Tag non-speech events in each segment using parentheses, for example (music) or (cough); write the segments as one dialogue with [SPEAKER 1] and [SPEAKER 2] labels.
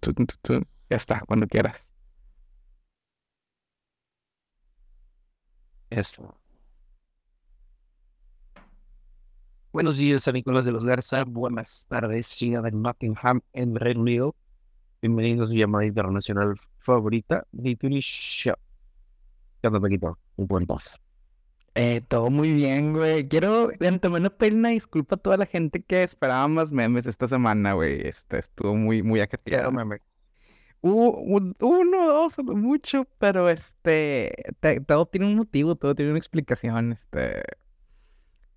[SPEAKER 1] Ya está, cuando quieras.
[SPEAKER 2] Esto. Buenos días a Nicolás de los Garza. Buenas tardes, sigan en Nottingham, en Reino Unido. Bienvenidos a su llamada internacional favorita, Nituri Show. ¿Qué onda, Paquito? Un buen paso.
[SPEAKER 1] Eh, todo muy bien, güey. Quiero de antemano pedir una disculpa a toda la gente que esperaba más memes esta semana, güey. Este estuvo muy, muy ajetreado.
[SPEAKER 2] meme.
[SPEAKER 1] Uno, dos, mucho, pero este, te- todo tiene un motivo, todo tiene una explicación. Este,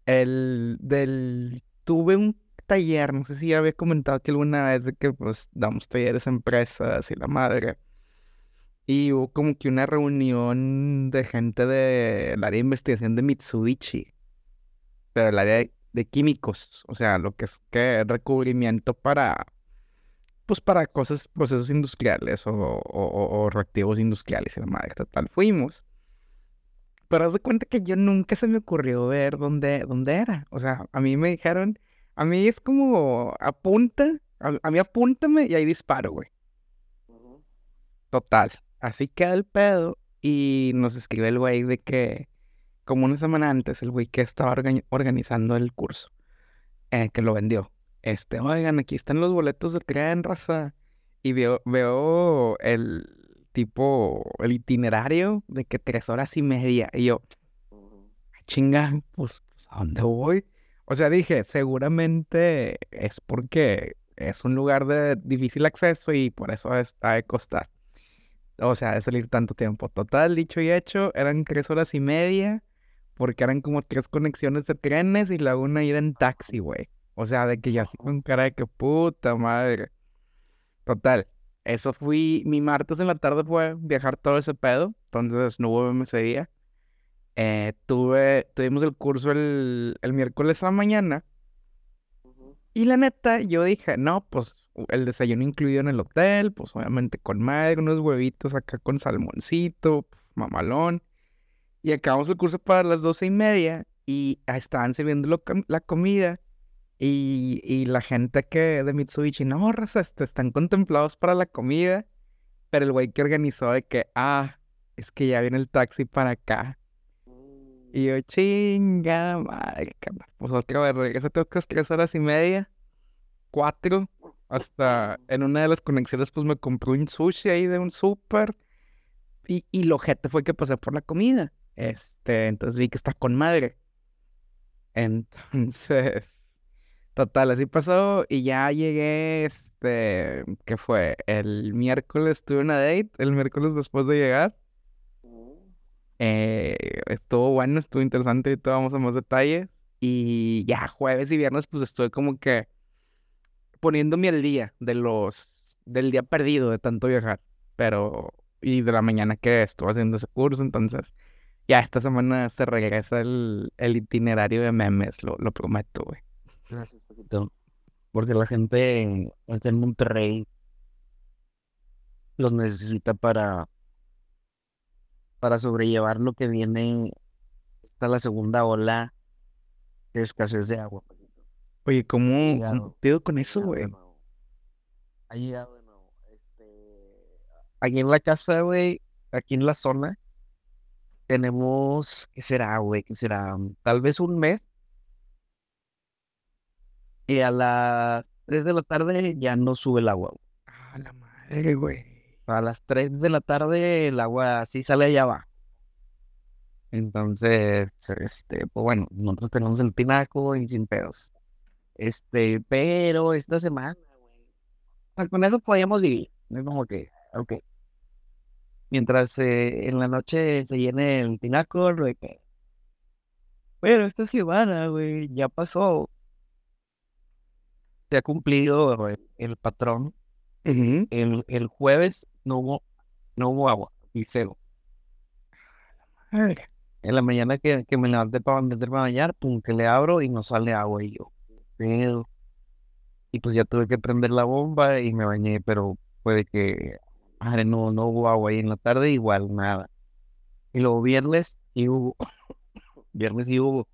[SPEAKER 1] el del, tuve un taller, no sé si ya había comentado que alguna vez de que pues damos talleres a empresas y la madre. Y hubo como que una reunión de gente del área de investigación de Mitsubishi, pero el área de, de químicos, o sea, lo que es que recubrimiento para, pues para cosas, procesos industriales o, o- o- o reactivos industriales y la madre, total, fuimos. Pero haz de cuenta que yo nunca se me ocurrió ver dónde, dónde era. O sea, a mí me dijeron, a mí es como apunta, a, a mí apúntame y ahí disparo, güey. Total. Así queda el pedo y nos escribe el güey de que, como una semana antes, el güey que estaba organi- organizando el curso, eh, que lo vendió. Este, oigan, aquí están los boletos de tren, raza. Y veo, veo el tipo, el itinerario de que tres horas y media. Y yo, "Ah, chinga, pues, pues, ¿a dónde voy? O sea, dije, seguramente es porque es un lugar de difícil acceso y por eso está de costar. O sea, de salir tanto tiempo. Total, dicho y hecho, eran tres horas y media, porque eran como tres conexiones de trenes y la una ida en taxi, güey. O sea, de que yo así con cara de que puta madre. Total, eso fui, mi martes en la tarde fue viajar todo ese pedo, entonces no hubo ese día. Eh, tuve, tuvimos el curso el, el miércoles a la mañana. Y la neta, yo dije, no, pues el desayuno incluido en el hotel, pues obviamente con madre, unos huevitos acá con salmoncito, pf, mamalón. Y acabamos el curso para las doce y media y ah, estaban sirviendo la comida. Y, y la gente que de Mitsubishi, no, raza, este, están contemplados para la comida. Pero el güey que organizó de que, ah, es que ya viene el taxi para acá. Y yo, chinga madre. Pues otra vez, otras tres horas y media, cuatro, hasta en una de las conexiones, pues me compré un sushi ahí de un súper. Y, y lo jete fue que pasé por la comida. Este, entonces vi que está con madre. Entonces, (laughs) total, así pasó. Y ya llegué, este, ¿qué fue? El miércoles tuve una date, el miércoles después de llegar. Eh, estuvo bueno, estuvo interesante y todo, vamos a más detalles. Y ya jueves y viernes pues estuve como que poniéndome al día de los, del día perdido de tanto viajar. Pero, y de la mañana que estuve haciendo ese curso, entonces ya esta semana se regresa el, el itinerario de memes, lo, lo prometo, güey.
[SPEAKER 2] Gracias, Paquito. Porque la gente acá en Monterrey los necesita para, para sobrellevar lo que viene hasta la segunda ola de escasez de agua.
[SPEAKER 1] Oye, ¿cómo, te digo con eso, güey?
[SPEAKER 2] Ha llegado de nuevo. Este, aquí en la casa, güey, aquí en la zona, tenemos, ¿qué será, güey? ¿Qué será? Tal vez un mes. Y a las 3 de la tarde ya no sube el agua. güey.
[SPEAKER 1] Ah, la madre, güey.
[SPEAKER 2] A las 3 de la tarde el agua así sale allá abajo. Entonces, este, pues bueno, nosotros tenemos el tinaco y sin pedos. Este, pero esta semana, güey, pues con eso podíamos vivir. Es como que, ok. Mientras eh, en la noche se llene el tinaco, lo que. Pero esta semana, güey, ya pasó. Se ha cumplido el, el patrón. El, el jueves no hubo, no hubo agua, y cero. En la mañana que, que me levanté para meterme a bañar, pum, que le abro y no sale agua. Y yo, ¿qué pedo? Y pues ya tuve que prender la bomba y me bañé, pero puede que, madre, no, no hubo agua. Y en la tarde igual, nada. Y luego viernes y hubo, (coughs) viernes y hubo.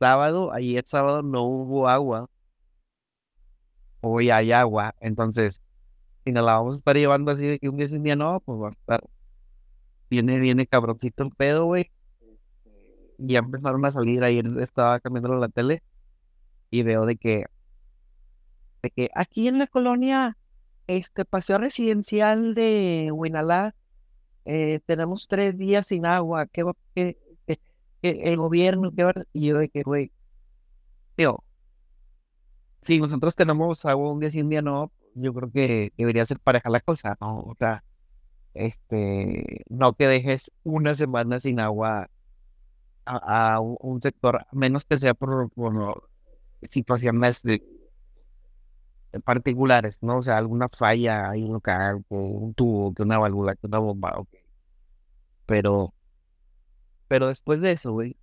[SPEAKER 2] Sábado, ayer sábado no hubo agua. Hoy hay agua. Entonces, si nos la vamos a estar llevando así de que un día sin día no, pues va a estar. Viene, viene cabroncito el pedo, güey. Ya empezaron a salir, ayer estaba cambiando la tele y veo de que, de que aquí en la colonia, este paseo residencial de Huinalá, eh, tenemos tres días sin agua, ¿qué va, qué, qué- el gobierno, qué va? Y yo de que, güey, tío, si nosotros tenemos agua un día sí, un día no, yo creo que debería ser pareja la cosa, ¿no? O sea, este, no que dejes una semana sin agua a, a un sector, menos que sea por, por situaciones de, particulares, ¿no? O sea, alguna falla ahí local, que un tubo, que una válvula, que una bomba, ok. Pero, pero después de eso, güey,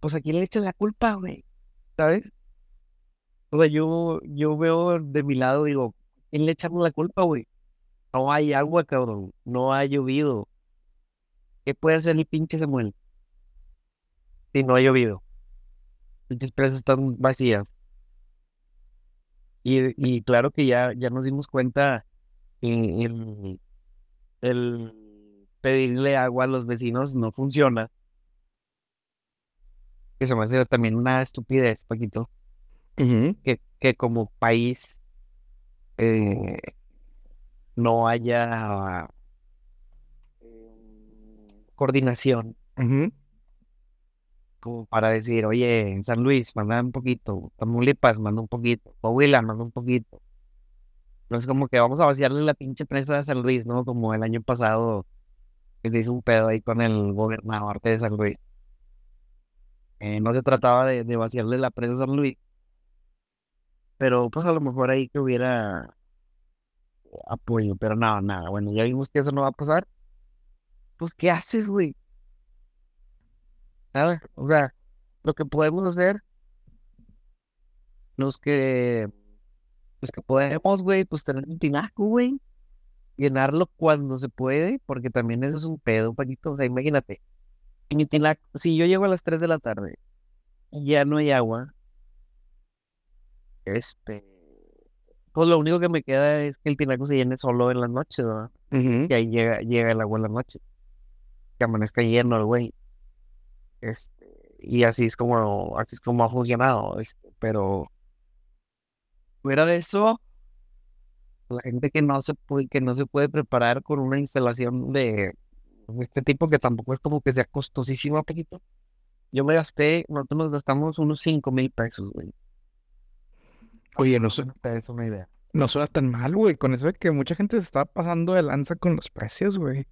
[SPEAKER 2] pues a quién le echan la culpa, güey, ¿sabes? O sea, yo, yo veo de mi lado, digo, ¿quién le echamos la culpa, güey? No hay agua, cabrón. No ha llovido. ¿Qué puede hacer el pinche Samuel si no ha llovido? Pinches presas están vacías. Y, y claro que ya, ya nos dimos cuenta que el, el pedirle agua a los vecinos no funciona. Que se me hace también una estupidez, Paquito. Que, que como país eh, no haya eh, coordinación
[SPEAKER 1] ujú.
[SPEAKER 2] Como para decir, oye, en San Luis, manda un poquito, Tamaulipas, manda un poquito, Coahuila, manda un poquito. No es como que vamos a vaciarle la pinche presa de San Luis, ¿no? Como el año pasado que se hizo un pedo ahí con el gobernador de San Luis. Eh, no se trataba de, vaciarle la presa a San Luis, pero pues a lo mejor ahí que hubiera apoyo, pero nada, nada. Bueno, ya vimos que eso no va a pasar. Pues, ¿qué haces, güey? Nada, o sea, lo que podemos hacer, los que, los que podemos, güey, pues tener un tinaco, güey, llenarlo cuando se puede, porque también eso es un pedo, Paquito. O sea, imagínate, mi tinaco, si yo llego a las 3 de la tarde y ya no hay agua, este, pues lo único que me queda es que el tinaco se llene solo en las noches, ¿verdad? Y ahí llega, llega el agua en la noche, que amanezca lleno el güey. Este, y así es como, así es como ha funcionado, este, pero fuera de eso, la gente que no se puede, que no se puede preparar con una instalación de, este tipo, que tampoco es como que sea costosísimo, poquito. Yo me gasté, nosotros nos gastamos unos 5 mil pesos, güey.
[SPEAKER 1] Oye, no,
[SPEAKER 2] das una idea.
[SPEAKER 1] no suena tan mal, güey. Con eso de que mucha gente se está pasando de lanza con los precios, güey.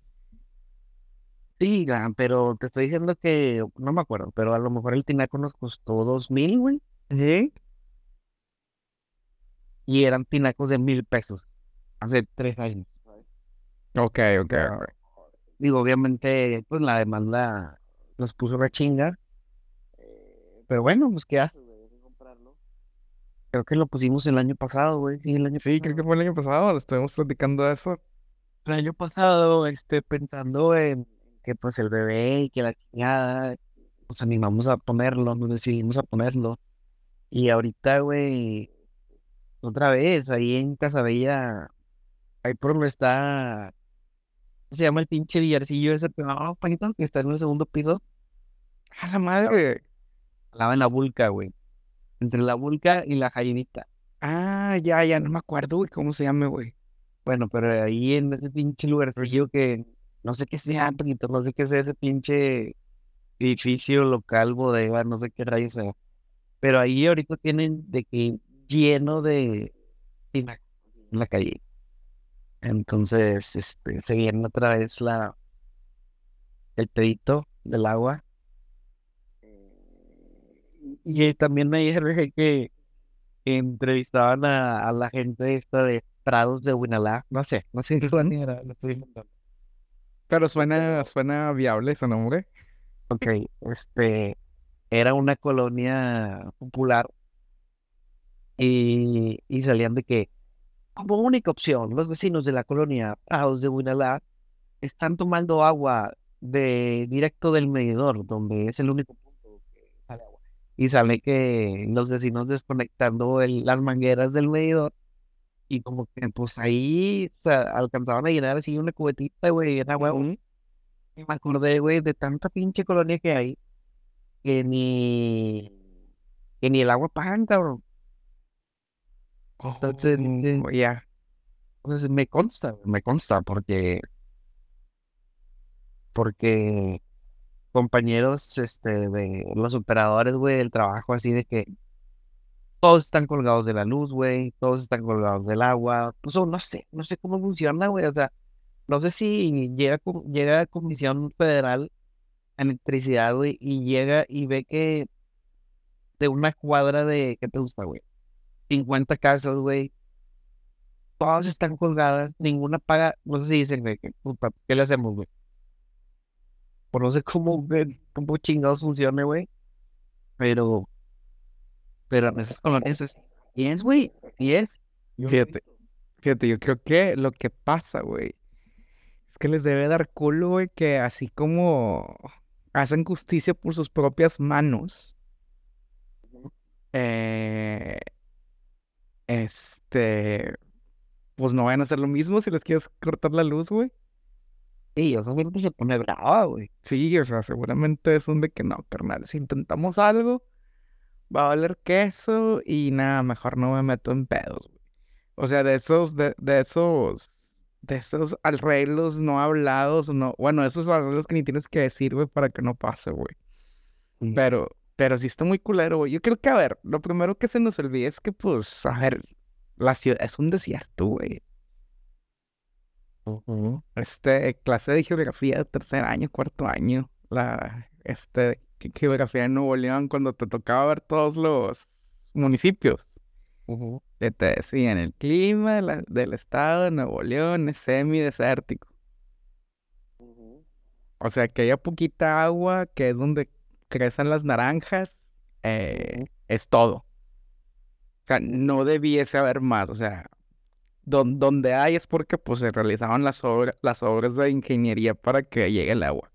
[SPEAKER 2] Sí, pero te estoy diciendo que, no me acuerdo, pero a lo mejor el tinaco nos costó dos mil, güey,
[SPEAKER 1] ¿Sí?
[SPEAKER 2] y eran tinacos de mil pesos, hace tres años.
[SPEAKER 1] Ok, ok,
[SPEAKER 2] sea,
[SPEAKER 1] ok.
[SPEAKER 2] Digo, obviamente, pues la demanda nos puso una chinga. eh, Pero bueno, pues qué haces, comprarlo. Creo que lo pusimos el año pasado, güey. Sí, el año
[SPEAKER 1] Sí, creo que fue el año pasado, estuvimos platicando de eso.
[SPEAKER 2] El año pasado, este, pensando en que pues el bebé y que la chingada, nos animamos a ponerlo, nos decidimos a ponerlo. Y ahorita, güey, otra vez, ahí en Casabella, ahí por donde está, ¿cómo se llama el pinche billarcillo ese, no, Paquito, que está en el segundo piso?
[SPEAKER 1] A la madre.
[SPEAKER 2] Al en la Vulca, güey. Entre la Vulca y la Jayinita.
[SPEAKER 1] Ah, ya, ya, no me acuerdo, güey, cómo se llama, güey.
[SPEAKER 2] Bueno, pero ahí en ese pinche lugarcillo que no sé qué sea, Paquito, no sé qué sea ese pinche edificio local, bodega, no sé qué rayos sea. Pero ahí ahorita tienen de que lleno de en la calle. Entonces, este, se viene otra vez la el pedito del agua. Y también ayer dejé que entrevistaban a, a la gente esta de Prados de Huinalá. No sé, no sé (laughs) cuál
[SPEAKER 1] Ujú.
[SPEAKER 2] era, lo estoy inventando.
[SPEAKER 1] Pero suena, suena viable ese nombre.
[SPEAKER 2] Ok, este, era una colonia popular y, y salían de que, como única opción, los vecinos de la colonia Prados de Huinalá están tomando agua de directo del medidor, donde es el único punto que sale agua. Y sale que los vecinos desconectando el- las mangueras del medidor Y como que pues ahí o sea, alcanzaban a llenar así una cubetita, güey, era huevo. Y me acordé, güey, de tanta pinche colonia que hay que ni, que ni el agua pagan, cabrón. Entonces,
[SPEAKER 1] Oh, ya.
[SPEAKER 2] Entonces me consta, me consta porque, porque compañeros, este, de los operadores, güey, del trabajo, así de que todos están colgados de la luz, güey, todos están colgados del agua, no sé, no sé cómo funciona, güey, o sea, no sé si llega, llega la Comisión Federal de Electricidad, güey, y llega y ve que de una cuadra de, ¿qué te gusta, güey? 50 casas, güey, todas están colgadas, ninguna paga, no sé si dicen, güey, puta, ¿qué le hacemos, güey? Pues no sé cómo, cómo chingados funcione, güey, pero, pero en esas colonias es, y es, güey, y es. Yo lo he
[SPEAKER 1] Fíjate.
[SPEAKER 2] visto.
[SPEAKER 1] Fíjate, yo creo que lo que pasa, güey, es que les debe dar culo, güey, que así como hacen justicia por sus propias manos, eh, este, pues no vayan a hacer lo mismo si les quieres cortar la luz, güey.
[SPEAKER 2] Sí, o sea, siempre se pone brava, güey.
[SPEAKER 1] Sí, o sea, seguramente es un de que no, carnal, si intentamos algo, va a valer queso y nada, mejor no me meto en pedos, güey. O sea, de esos, de, de esos, de esos arreglos no hablados, no, bueno, esos arreglos que ni tienes que decir, güey, para que no pase, güey.
[SPEAKER 2] Sí.
[SPEAKER 1] Pero, pero sí está muy culero, güey. Yo creo que, a ver, lo primero que se nos olvida es que, pues, a ver, la ciudad es un desierto, güey. Este, clase de geografía de tercer año, cuarto año, la, este, geografía de Nuevo León, cuando te tocaba ver todos los municipios.
[SPEAKER 2] Ujú.
[SPEAKER 1] que te decían, el clima la- del estado de Nuevo León es semidesértico. O sea, que haya poquita agua, que es donde crecen las naranjas, eh, es todo. O sea, no debiese haber más. O sea, don- donde hay es porque pues se realizaban las obras, las obras de ingeniería para que llegue el agua.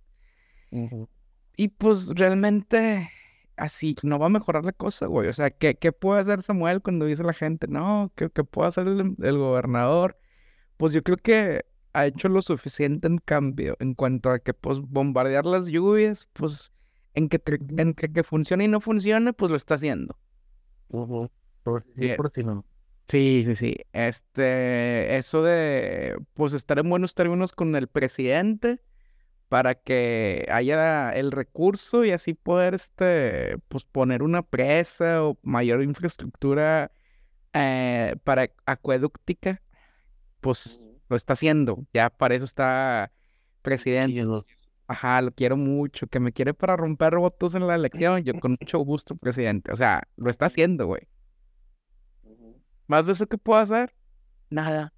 [SPEAKER 1] Y pues realmente así no va a mejorar la cosa, güey. O sea, ¿qué, qué puede hacer Samuel cuando dice la gente, no, ¿qué, qué puede hacer el, el gobernador? Pues yo creo que ha hecho lo suficiente en cambio en cuanto a que pues bombardear las lluvias, pues en que, en que, que funcione y no funcione, pues lo está haciendo.
[SPEAKER 2] Sí, por si no.
[SPEAKER 1] Sí, sí, sí. Este, eso de pues estar en buenos términos con el presidente para que haya el recurso y así poder este pues poner una presa o mayor infraestructura eh, para acueductica, pues lo está haciendo. Ya para eso está presidente. Ajá, lo quiero mucho. Que me quiere para romper votos en la elección. Yo con mucho gusto, presidente. O sea, lo está haciendo, güey. Más de eso que puedo hacer, nada.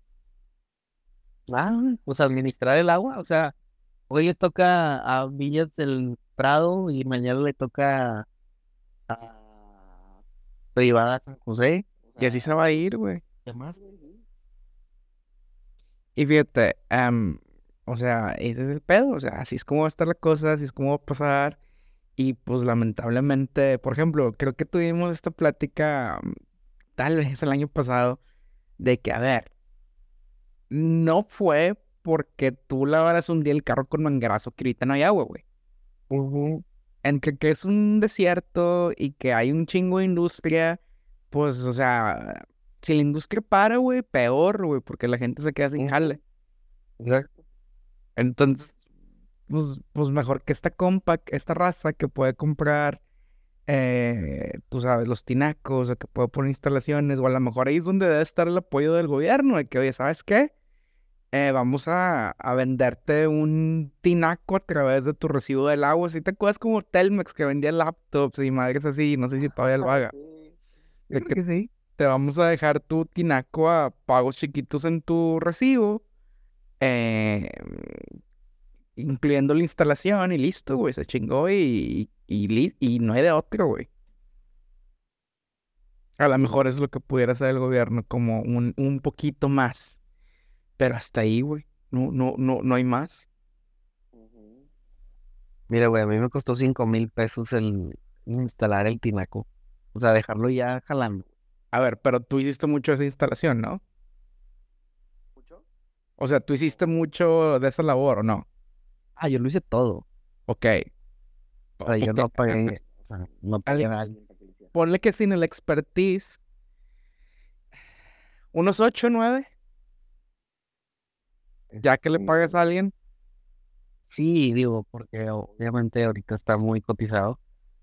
[SPEAKER 2] Ah, pues administrar el agua, o sea, hoy le toca a Villas del Prado y mañana le toca a Privada San José.
[SPEAKER 1] Y así se va a ir, güey.
[SPEAKER 2] ¿Qué más, güey?
[SPEAKER 1] Y fíjate, o sea, ese es el pedo, o sea, así es como va a estar la cosa, así es como va a pasar. Y pues lamentablemente, por ejemplo, creo que tuvimos esta plática, tal vez el año pasado, de que, a ver, no fue porque tú lavaras un día el carro con manguerazo que ahorita no hay agua, güey.
[SPEAKER 2] Ujú.
[SPEAKER 1] Entre que es un desierto y que hay un chingo de industria, pues, o sea, si la industria para, güey, peor, güey, porque la gente se queda sin jale.
[SPEAKER 2] Exacto.
[SPEAKER 1] Entonces, pues, pues mejor que esta compa, esta raza que puede comprar, eh, tú sabes, los tinacos, o que puede poner instalaciones, o a lo mejor ahí es donde debe estar el apoyo del gobierno, de que, oye, ¿sabes qué? Eh, vamos a, a venderte un tinaco a través de tu recibo del agua. Si te acuerdas como Telmex que vendía laptops y madres así, no sé si todavía lo (laughs) haga. De
[SPEAKER 2] creo
[SPEAKER 1] que
[SPEAKER 2] que sí.
[SPEAKER 1] te vamos a dejar tu tinaco a pagos chiquitos en tu recibo, eh, incluyendo la instalación y listo, güey, se chingó y, y no hay de otro, güey. A lo mejor es lo que pudiera hacer el gobierno, como un, un poquito más. Pero hasta ahí, güey. No, no, no, no hay más.
[SPEAKER 2] Mira, güey, a mí me costó cinco mil pesos el instalar el tinaco. O sea, dejarlo ya jalando.
[SPEAKER 1] A ver, pero tú hiciste mucho esa instalación, ¿no? O sea, ¿tú hiciste mucho de esa labor o no?
[SPEAKER 2] Ah, yo lo hice todo.
[SPEAKER 1] Ok.
[SPEAKER 2] O sea, yo no pagué, o sea, no pagué a alguien.
[SPEAKER 1] Ponle que sin el expertise. Unos 8, 9. Ya que le pagas a alguien.
[SPEAKER 2] Sí, digo, porque obviamente ahorita está muy cotizado.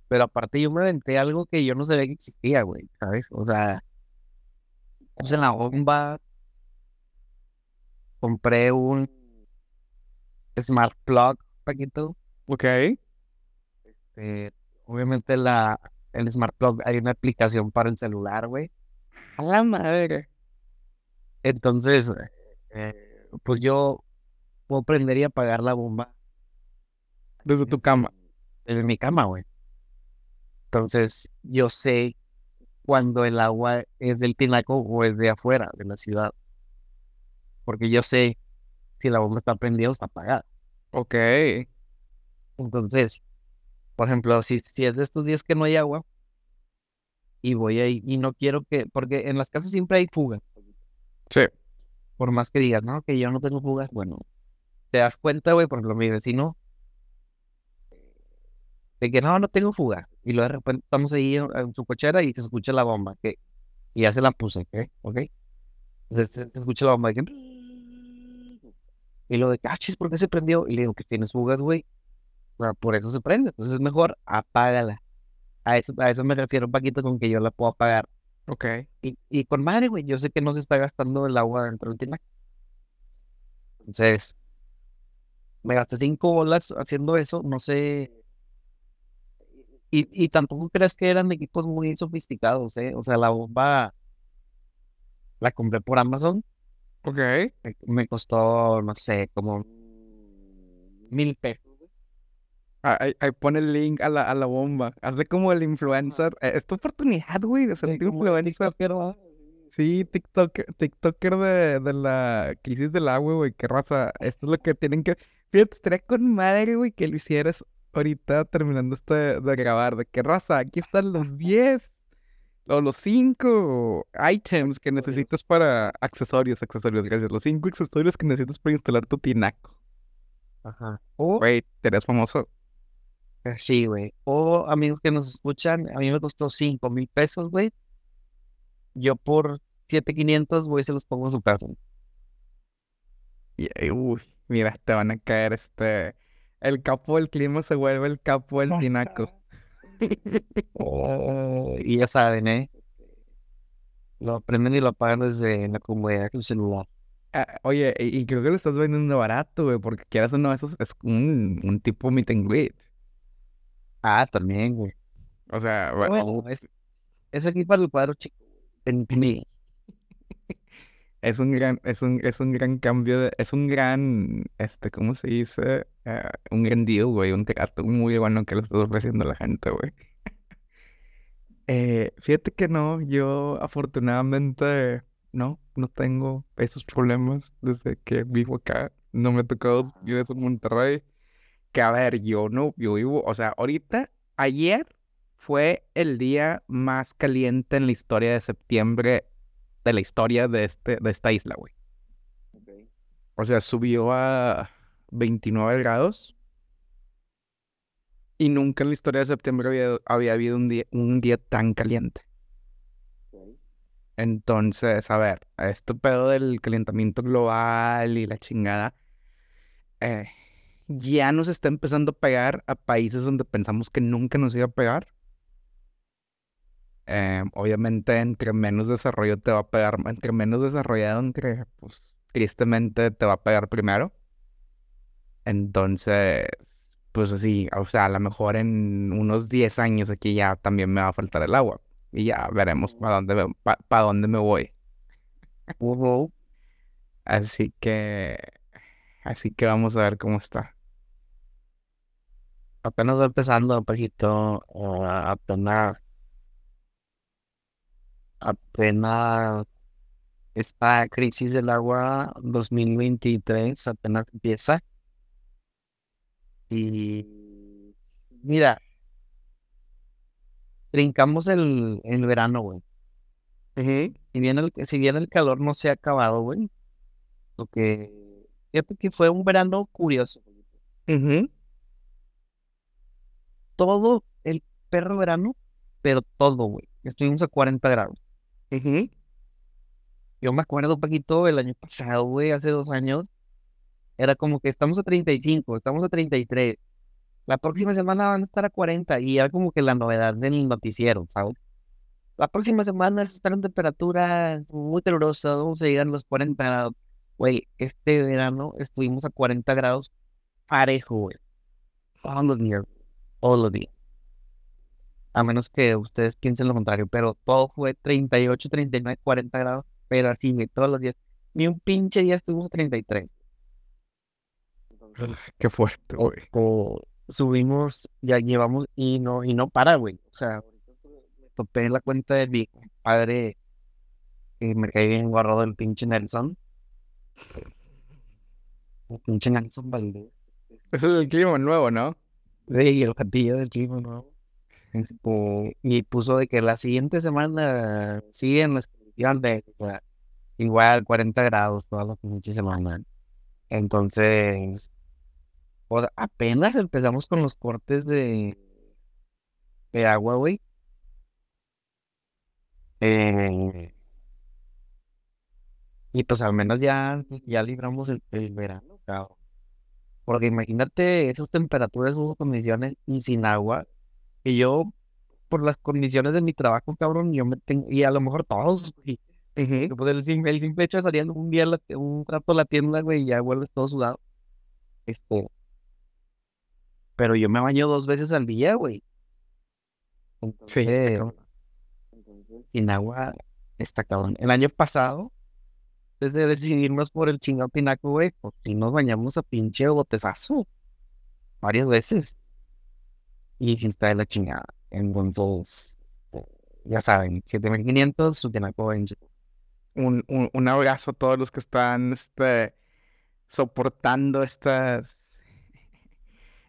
[SPEAKER 2] Pero aparte yo me aventé algo que yo no sabía que existía, güey, ¿sabes? O sea, puse la bomba, compré un smart plug, Paquito.
[SPEAKER 1] Ok.
[SPEAKER 2] Este, obviamente la, el smart plug hay una aplicación para el celular, güey.
[SPEAKER 1] A la madre.
[SPEAKER 2] Entonces, eh, pues yo puedo prender y apagar la bomba
[SPEAKER 1] Desde tu cama.
[SPEAKER 2] desde mi cama, güey. Entonces, yo sé cuando el agua es del tinaco o es de afuera, de la ciudad. Porque yo sé si la bomba está prendida o está apagada.
[SPEAKER 1] Ok.
[SPEAKER 2] Entonces, por ejemplo, si, si es de estos días que no hay agua y voy ahí y no quiero que, porque en las casas siempre hay fugas.
[SPEAKER 1] Sí.
[SPEAKER 2] Por más que digas, no, que yo no tengo fugas, bueno, te das cuenta, güey, por ejemplo, mi vecino, de que no, no tengo fuga. Y luego de repente estamos ahí en, su cochera y se escucha la bomba, que, y ya se la puse, ¿ok? ¿Ok? Se, se escucha la bomba, de que, y lo de, cachis, ¿por qué se prendió? Y le digo, que tienes fugas, güey. O sea, por eso se prende. Entonces es mejor, apágala. A eso, a eso me refiero un poquito con que yo la puedo apagar.
[SPEAKER 1] Ok.
[SPEAKER 2] Y, y con madre, güey, yo sé que no se está gastando el agua dentro del tinaco. Entonces, me gasté cinco bolas haciendo eso, no sé. Y, y tampoco crees que eran equipos muy sofisticados, ¿eh? O sea, la bomba la compré por Amazon,
[SPEAKER 1] Ok.
[SPEAKER 2] me, me costó, no sé, como mil pesos.
[SPEAKER 1] Ah, Ahí, ahí pone el link a la, a la bomba. Hazle como el influencer. Eh, Es tu oportunidad, güey, de ser
[SPEAKER 2] Sí,
[SPEAKER 1] influencer.
[SPEAKER 2] TikToker.
[SPEAKER 1] Sí, TikToker, TikToker de, de la crisis del agua, güey. Qué raza. Esto es lo que tienen que. Fíjate, estaría con madre, güey, que lo hicieras ahorita terminando este de grabar. De qué raza. Aquí están los (laughs) 10 o los 5 items que necesitas para. Accesorios, accesorios, gracias. Los 5 accesorios que necesitas para instalar tu tinaco.
[SPEAKER 2] Ajá. O,
[SPEAKER 1] Güey, eres famoso.
[SPEAKER 2] Sí, güey. O amigos que nos escuchan, a mí me costó cinco mil pesos, güey. Yo por 7,500, güey, se los pongo en su casa.
[SPEAKER 1] Y, uy, mira, te van a caer este. El capo del clima se vuelve el capo del tinaco. (laughs)
[SPEAKER 2] Y ya saben, ¿eh? Lo prenden y lo apagan desde la comodidad del celular.
[SPEAKER 1] Ah, oye, y, y creo que lo estás vendiendo barato, güey, porque quieras o no, eso es, es un, un tipo meet and greet.
[SPEAKER 2] Ah, también, güey.
[SPEAKER 1] O sea, va-
[SPEAKER 2] Bueno, es, es aquí para el cuadro chico. En mí. (laughs)
[SPEAKER 1] es un gran, es un, es un gran cambio de, es un gran, este, ¿cómo se dice? Ah, un gran deal, güey, un trato muy bueno que le estás ofreciendo a la gente, güey. (laughs) Eh, fíjate que no, yo afortunadamente no, no tengo esos problemas desde que vivo acá. No me ha tocado vivir en Monterrey. Que a ver, yo no, yo vivo, o sea, ahorita, ayer fue el día más caliente en la historia de septiembre, de la historia de este, de esta isla, güey. O sea, subió a 29 grados. Y nunca en la historia de septiembre había, había habido un día, un día tan caliente. Entonces, a ver, este pedo del calentamiento global y la chingada, eh, ya nos está empezando a pegar a países donde pensamos que nunca nos iba a pegar. Eh, obviamente, entre menos desarrollo te va a pegar, entre menos desarrollado, entre, pues, tristemente te va a pegar primero. Entonces, pues así, o sea, a lo mejor en unos 10 años aquí ya también me va a faltar el agua. Y ya veremos para dónde, me- pa- pa dónde me voy. Así que, así que vamos a ver cómo está.
[SPEAKER 2] Apenas va empezando un poquito a apenas, apenas esta crisis del agua 2023 apenas empieza. Y mira, brincamos el, el verano, güey. Si bien el, si bien el calor no se ha acabado, güey, esto, que fíjate que fue un verano curioso.
[SPEAKER 1] Ujú,
[SPEAKER 2] Todo el perro verano, pero todo, güey. Estuvimos a 40 grados.
[SPEAKER 1] ujú.
[SPEAKER 2] Yo me acuerdo, Paquito, el año pasado, güey, hace dos años, era como que estamos a 35, estamos a 33. La próxima semana van a estar a 40 y era como que la novedad del noticiero, ¿sabes? La próxima semana estarán temperaturas muy calurosas, vamos a llegar a los 40 grados. Güey, este verano estuvimos a 40 grados parejo, güey. Todos los días, todos los días. A menos que ustedes piensen lo contrario, pero todo fue 38, 39, 40 grados, pero así, güey, todos los días. Ni un pinche día estuvimos a 33. Entonces,
[SPEAKER 1] Qué fuerte, güey.
[SPEAKER 2] o subimos, ya llevamos, y no, y no para, güey. O sea, topé en la cuenta de mi padre, que me caí bien guardado el pinche Nelson. El pinche Nelson Valdés.
[SPEAKER 1] Ese es el clima nuevo, ¿no?
[SPEAKER 2] Sí, el gatillo del clima, ¿no? Este, y puso de que la siguiente semana siguen las condiciones, o igual 40 grados toda la pinche semana. Entonces, o sea, apenas empezamos con los cortes de, de agua, güey. Eh, y pues al menos ya, ya libramos el, el verano, cabrón. Porque imagínate esas temperaturas, esas condiciones y sin agua. Y yo, por las condiciones de mi trabajo, cabrón, yo me tengo, y a lo mejor todos, güey. Que, Pues el, sim- el simple hecho de salir un día, la- un rato a la tienda, güey, y ya vuelves todo sudado. Este, pero yo me baño dos veces al día, güey.
[SPEAKER 1] Sí,
[SPEAKER 2] entonces, sin agua, está cabrón. El año pasado, desde decidirnos por el chingado tinaco, güey, sí nos bañamos a pinche botezazo. Varias veces. Y estar de la chingada. Entonces, este, ya saben, 7500, su tinaco en
[SPEAKER 1] Un, un, un abrazo a todos los que están este, soportando estas,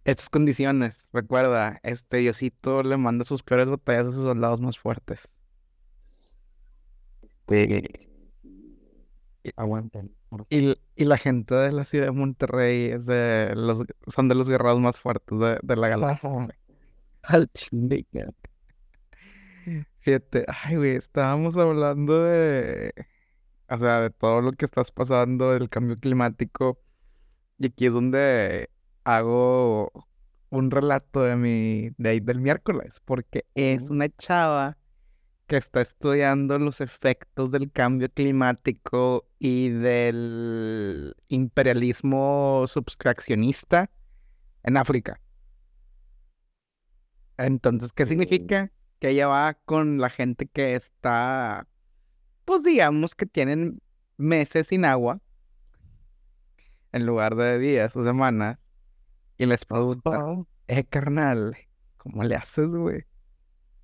[SPEAKER 1] estas condiciones. Recuerda, este Diosito le manda sus peores batallas a sus soldados más fuertes.
[SPEAKER 2] este, aguanten. por
[SPEAKER 1] Y, y la gente de la ciudad de Monterrey es de los, son de los guerreros más fuertes de, de la galaxia.
[SPEAKER 2] Al chile.
[SPEAKER 1] Fíjate, ay, güey, estábamos hablando de, o sea, de todo lo que estás pasando, del cambio climático. Y aquí es donde hago un relato de mi, de ahí del miércoles, porque es
[SPEAKER 2] Ujú.
[SPEAKER 1] una chava que está estudiando los efectos del cambio climático y del imperialismo subtraccionista en África. Entonces, ¿qué significa? Que ella va con la gente que está, pues digamos que tienen meses sin agua en lugar de días o semanas y les pregunta, eh, carnal, ¿cómo le haces, güey?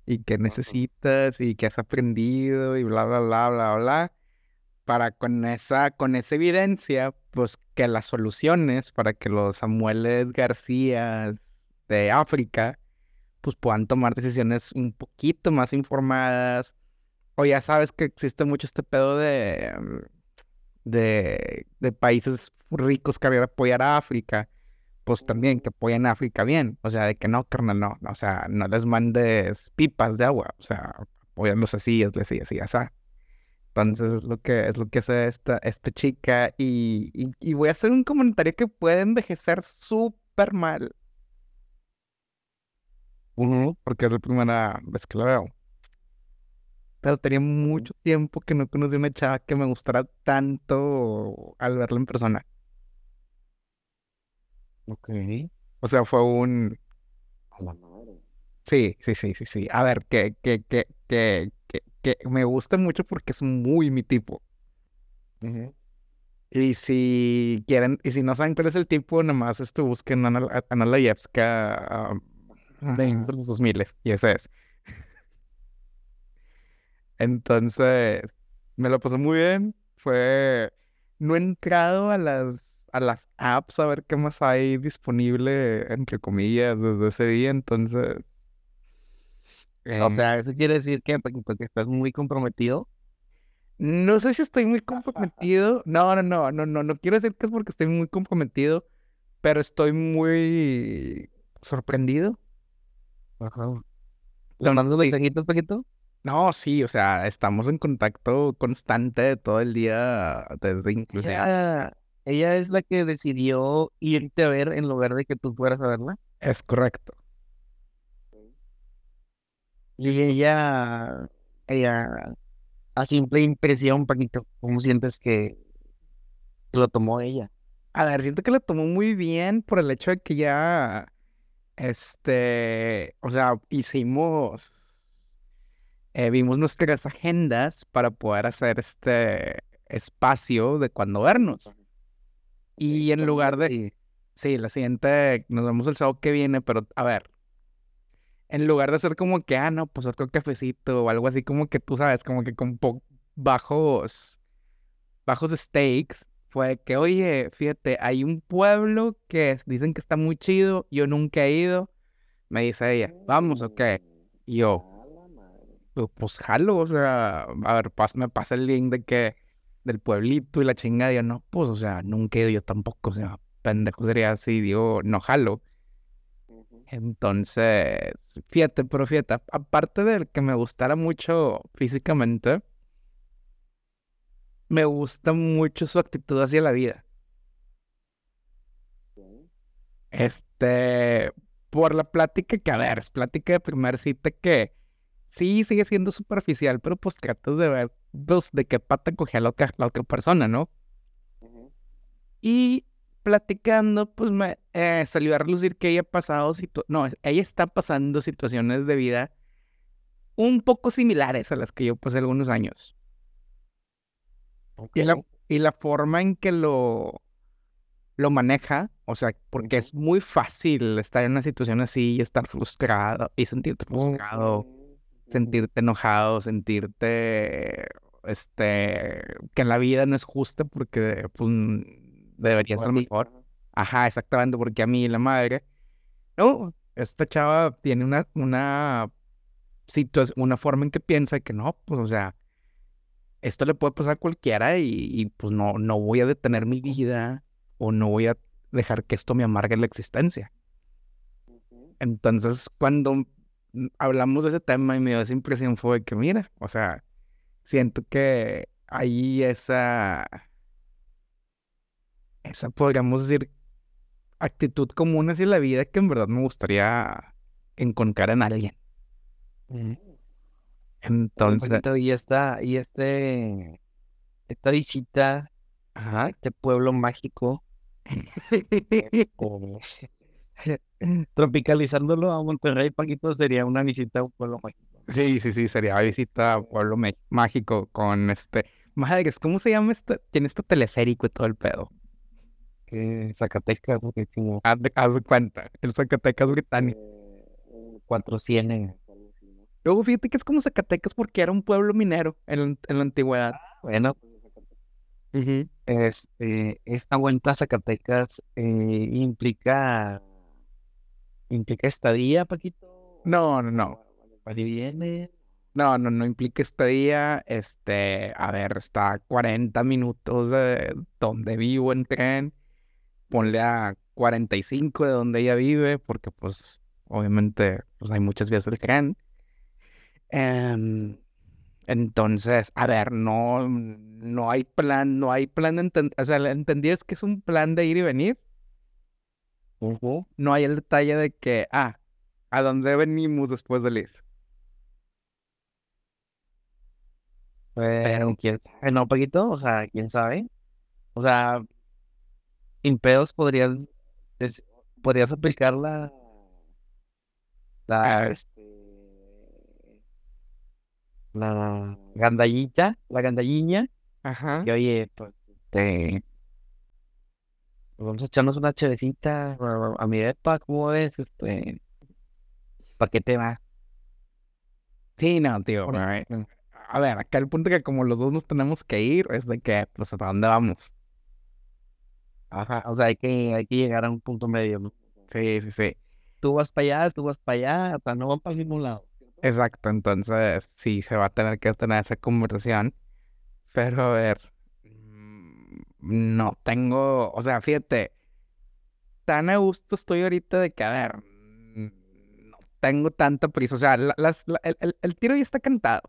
[SPEAKER 1] ¿Y qué necesitas? ¿Y qué has aprendido? Y bla, bla, bla, bla, bla. Para con esa, con esa evidencia, pues que las soluciones para que los Samueles García de África, pues puedan tomar decisiones un poquito más informadas. O ya sabes que existe mucho este pedo de, mm, de, de países ricos que apoyar a África pues también que apoyen a África bien. O sea, de que no, carnal, no. no, O sea, no les mandes pipas de agua. O sea, apóyanlos así, es así, así, así. Entonces es lo que, es lo que hace esta, esta chica. Y, y, y voy a hacer un comentario que puede envejecer súper mal. Porque es la primera vez que la veo. Pero tenía mucho tiempo que no conocí una chava que me gustara tanto al verla en persona.
[SPEAKER 2] Ok.
[SPEAKER 1] O sea, fue un...
[SPEAKER 2] A la madre.
[SPEAKER 1] Sí, sí, sí, sí, sí. A ver, que, que, que, que, que, que me gusta mucho porque es muy mi tipo. Y si quieren, y si no saben cuál es el tipo, nomás este, busquen a Ana, a Ana Layevska ah, de los 2000 y ese es. Entonces, me lo pasé muy bien. Fue, no he entrado a las, a las apps a ver qué más hay disponible, entre comillas, desde ese día. Entonces,
[SPEAKER 2] O
[SPEAKER 1] eh,
[SPEAKER 2] sea, eso quiere decir que, Paquito, que estás muy comprometido.
[SPEAKER 1] No sé si estoy muy (laughs) comprometido. No, no, no, no, no, no quiero decir que es porque estoy muy comprometido, pero estoy muy sorprendido.
[SPEAKER 2] Ajá. ¿Le mando
[SPEAKER 1] sí.
[SPEAKER 2] mensajitos, Paquito?
[SPEAKER 1] No, sí, o sea, estamos en contacto constante todo el día, desde inclusive.
[SPEAKER 2] Ella, ella es la que decidió irte a ver en lugar de que tú fueras a verla.
[SPEAKER 1] Es correcto.
[SPEAKER 2] Y ella, ella, a simple impresión, Paquito, ¿cómo sientes que lo tomó ella?
[SPEAKER 1] A ver, siento que lo tomó muy bien por el hecho de que ya, este, o sea, hicimos, eh, vimos nuestras agendas para poder hacer este espacio de cuando vernos. Y en lugar de, Sí. la siguiente, nos vemos el sábado que viene, pero a ver, en lugar de hacer como que, ah, no, pues otro cafecito o algo así como que tú sabes, como que con bajos, bajos stakes, fue que, oye, fíjate, hay un pueblo que es- dicen que está muy chido, yo nunca he ido, me dice ella, vamos, ok, y yo, "Pu- pues jalo, o sea, a ver, pas- me pasa el link de que, del pueblito y la chingada, yo, no, pues, o sea, nunca he ido yo tampoco, o sea, pendejo sería así, digo, no jalo. Entonces, fíjate, pero fíjate, aparte del que me gustara mucho físicamente, me gusta mucho su actitud hacia la vida. Este, por la plática que, a ver, es plática de primer cita que sí sigue siendo superficial, pero pues tratas de ver, pues, de qué pata la otra, la otra persona, ¿no? Y platicando, pues me eh, salió a relucir que ella ha pasado, no, ella está pasando situaciones de vida un poco similares a las que yo pasé algunos años. Y la, y la forma en que lo, lo maneja, o sea, porque es muy fácil estar en una situación así y estar frustrado y sentirte frustrado, sentirte enojado, sentirte, este, que la vida no es justa porque, pues, debería ser mejor. Ajá, exactamente, porque a mí la madre, no, esta chava tiene una, una situación, una forma en que piensa que no, pues, o sea, esto le puede pasar a cualquiera y, y, pues no, no voy a detener mi vida o no voy a dejar que esto me amargue la existencia. Entonces, cuando hablamos de ese tema y me dio esa impresión fue que, mira, o sea, siento que hay esa, esa, podríamos decir, actitud común hacia la vida que en verdad me gustaría encontrar en alguien.
[SPEAKER 2] Oye,
[SPEAKER 1] Entonces,
[SPEAKER 2] y esta, y este, esta visita
[SPEAKER 1] ajá.
[SPEAKER 2] este pueblo mágico, como- (laughs) (laughs) tropicalizándolo a Monterrey, Paquito, sería una visita a un pueblo mágico.
[SPEAKER 1] Sí, sí, sí, sería visita a Pueblo Me- Mágico con este. Madres, ¿cómo se llama este? Tiene este teleférico y todo el pedo.
[SPEAKER 2] Que Zacatecas, porque
[SPEAKER 1] Haz de, haz cuenta, el Zacatecas británico.
[SPEAKER 2] cuatro cienes.
[SPEAKER 1] Luego fíjate que es como Zacatecas porque era un pueblo minero en, la- en la antigüedad.
[SPEAKER 2] Bueno, este, esta vuelta a Zacatecas eh, implica, implica estadía, Paquito.
[SPEAKER 1] No, no, no.
[SPEAKER 2] ¿Para viene?
[SPEAKER 1] No, no, no implica estadía. Este, a ver, está a 40 minutos de donde vivo en tren. Ponle a 45 de donde ella vive, porque pues obviamente pues hay muchas vías del tren. Em, entonces, a ver, no, no hay plan, no hay plan, de o sea, entendí es que es un plan de ir y venir. No hay el detalle de que, ah, ¿a dónde venimos después del ir?
[SPEAKER 2] Pero quién sabe, no, Paquito, o sea, quién sabe. O sea, sin pedos podrías, aplicar la, la,
[SPEAKER 1] Ah.
[SPEAKER 2] este, la gandallita, la gandalliña,
[SPEAKER 1] Ajá.
[SPEAKER 2] y oye, pues, este, pues vamos a echarnos una chevecita a, a mi depa, ¿cómo ves? Este, ¿para qué te vas?
[SPEAKER 1] Sí, no, tío. A ver, a acá el punto que como los dos nos tenemos que ir es de que, pues, ¿para dónde vamos?
[SPEAKER 2] Ajá, o sea, hay que, hay que llegar a un punto medio, ¿no?
[SPEAKER 1] Sí, sí, sí.
[SPEAKER 2] Tú vas para allá, tú vas para allá, o sea, no van para ningún lado.
[SPEAKER 1] Exacto. Entonces, sí, se va a tener que tener esa conversación. Pero a ver, no tengo, o sea, fíjate, tan a gusto estoy ahorita de que, a ver, mm, no tengo tanta prisa, o sea, la- las- la- el, el- el tiro ya está cantado,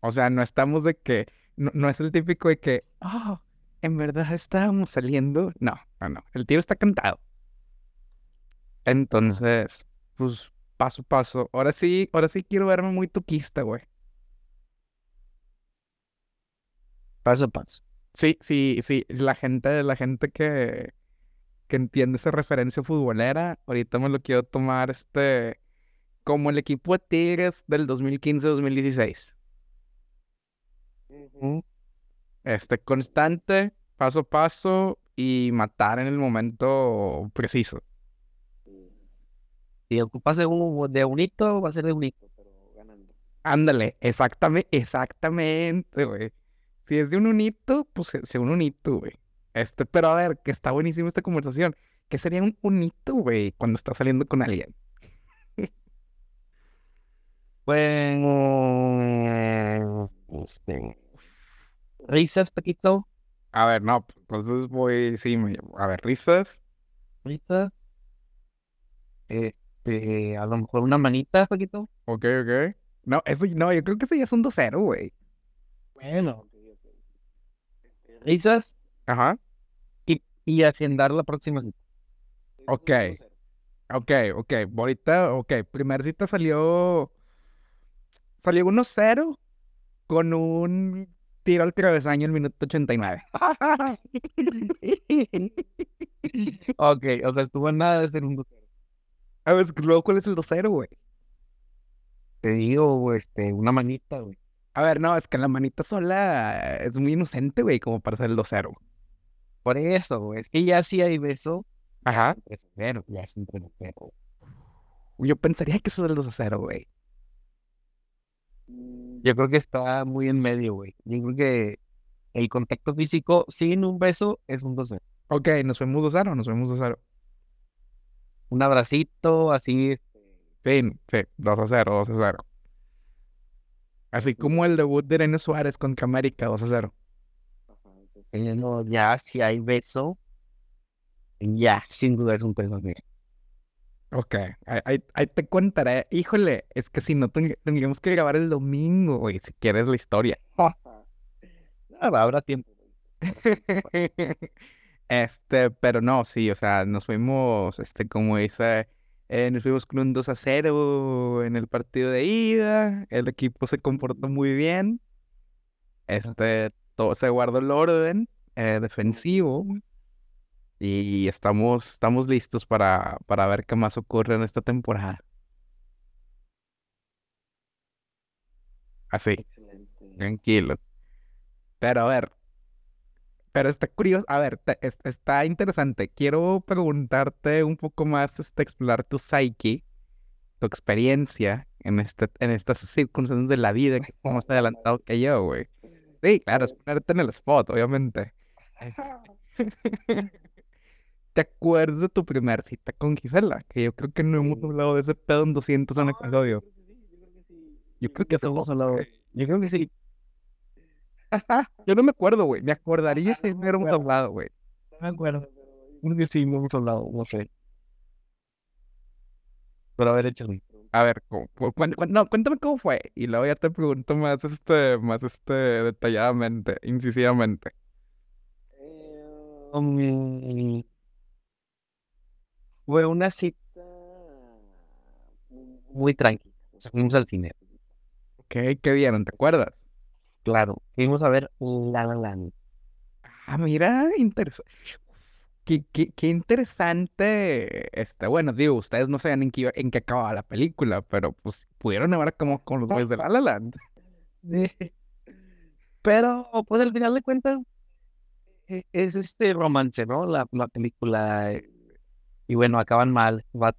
[SPEAKER 1] o sea, no estamos de que, no, no es el típico de que, oh, en verdad estábamos saliendo, no, no, no, el tiro está cantado. Entonces, pues, paso a paso, ahora sí, ahora sí quiero verme muy tuquista, güey.
[SPEAKER 2] Paso a paso.
[SPEAKER 1] Sí, sí, sí, la gente, la gente que, que entiende esa referencia futbolera, ahorita me lo quiero tomar este como el equipo de Tigres del 2015-2016. Este, constante, paso a paso y matar en el momento preciso.
[SPEAKER 2] Si ocupas de, un, de un hito, va a ser de un hito, pero ganando.
[SPEAKER 1] Ándale, exactamente, exactamente, güey. Si es de un unito, pues se- sea un unito, güey. Este, pero a ver, que está buenísima esta conversación. ¿Qué sería un unito, güey, cuando estás saliendo con alguien?
[SPEAKER 2] Bueno, este, risas, Paquito,
[SPEAKER 1] A ver, no, entonces voy, sí, me, a ver, risas.
[SPEAKER 2] risas. Este, a lo mejor una manita, Paquito.
[SPEAKER 1] Ok, ok. No, eso, no, yo creo que eso ya es un 2-0, güey.
[SPEAKER 2] Bueno, risas
[SPEAKER 1] Ajá.
[SPEAKER 2] y, y agendar la próxima cita.
[SPEAKER 1] Ok. Ok, ok. Ahorita, ok. Primer cita salió. Salió 1-0 con un tiro al travesaño en el minuto 89. (laughs)
[SPEAKER 2] ok, o sea, estuvo a nada de ser un
[SPEAKER 1] A ver, luego, ¿cuál es el 2-0, güey?
[SPEAKER 2] Te digo, este, una manita, güey.
[SPEAKER 1] A ver, no, es que la manita sola es muy inocente, güey, como para ser el 2-0.
[SPEAKER 2] Por eso, güey. Es que ya sí hay beso.
[SPEAKER 1] Ajá.
[SPEAKER 2] Pero ya es un pero.
[SPEAKER 1] Yo pensaría que eso es el 2-0, güey.
[SPEAKER 2] Yo creo que está muy en medio, güey. Yo creo que el contacto físico sin un beso es un 2
[SPEAKER 1] Ok, nos fuimos 2-0, nos fuimos 2-0.
[SPEAKER 2] Un abracito, así.
[SPEAKER 1] Sí, sí, 2-0, 2-0. Así como el debut de Irene Suárez contra América, 2-0.
[SPEAKER 2] eh, no, ya si hay beso, ya, sin duda es un peso. güey.
[SPEAKER 1] Ok, ahí, te contaré. Híjole, es que si no, ten- tendríamos que grabar el domingo, güey, si quieres la historia.
[SPEAKER 2] Nada, habrá tiempo. (laughs)
[SPEAKER 1] Este, pero no, sí, o sea, nos fuimos, este, como dice, eh, nos fuimos con un 2 a 0 en el partido de ida. El equipo se comportó muy bien. Este, todo se guardó el orden eh, defensivo. Y estamos, estamos listos para, para ver qué más ocurre en esta temporada. Así, tranquilo. Pero a ver, pero está curioso, a ver, te- es- está interesante. Quiero preguntarte un poco más, este, explorar tu psyche, tu experiencia en este, en estas circunstancias de la vida que estás más adelantado que yo, güey. Sí, claro, es ponerte en el spot, obviamente. (laughs) ¿Te acuerdas de tu primer cita con Gisela? Que yo creo que no hemos
[SPEAKER 2] Sí.
[SPEAKER 1] hablado de ese pedo en 200 en episodio. Yo creo que
[SPEAKER 2] hemos
[SPEAKER 1] somos-
[SPEAKER 2] hablado. Yo creo que sí. (laughs)
[SPEAKER 1] Yo no me acuerdo, güey. Me acordaría
[SPEAKER 2] Ah,
[SPEAKER 1] que
[SPEAKER 2] no
[SPEAKER 1] hubiéramos hablado, güey.
[SPEAKER 2] No me acuerdo. Creo que sí, no hemos hablado, no sé. Pero a ver, échale.
[SPEAKER 1] A ver, cu- cu- cuen- no, cuéntame cómo fue. Y luego ya te pregunto más, este, más, este, detalladamente, incisivamente.
[SPEAKER 2] Um, fue una cita muy tranquila. O sea, fuimos al cine.
[SPEAKER 1] Ok, ¿qué vieron? ¿Te acuerdas?
[SPEAKER 2] Claro, fuimos a ver La La Land.
[SPEAKER 1] Ah, mira, interesante. Qué, qué, qué interesante. Este, bueno, digo, ustedes no sabían en qué, en qué acababa la película, pero pues pudieron ver como con los güeyes de La La Land. (laughs)
[SPEAKER 2] Pero, pues al final de cuentas, e- es este romance, ¿no? La, la película. eh, Y bueno, acaban mal, pero.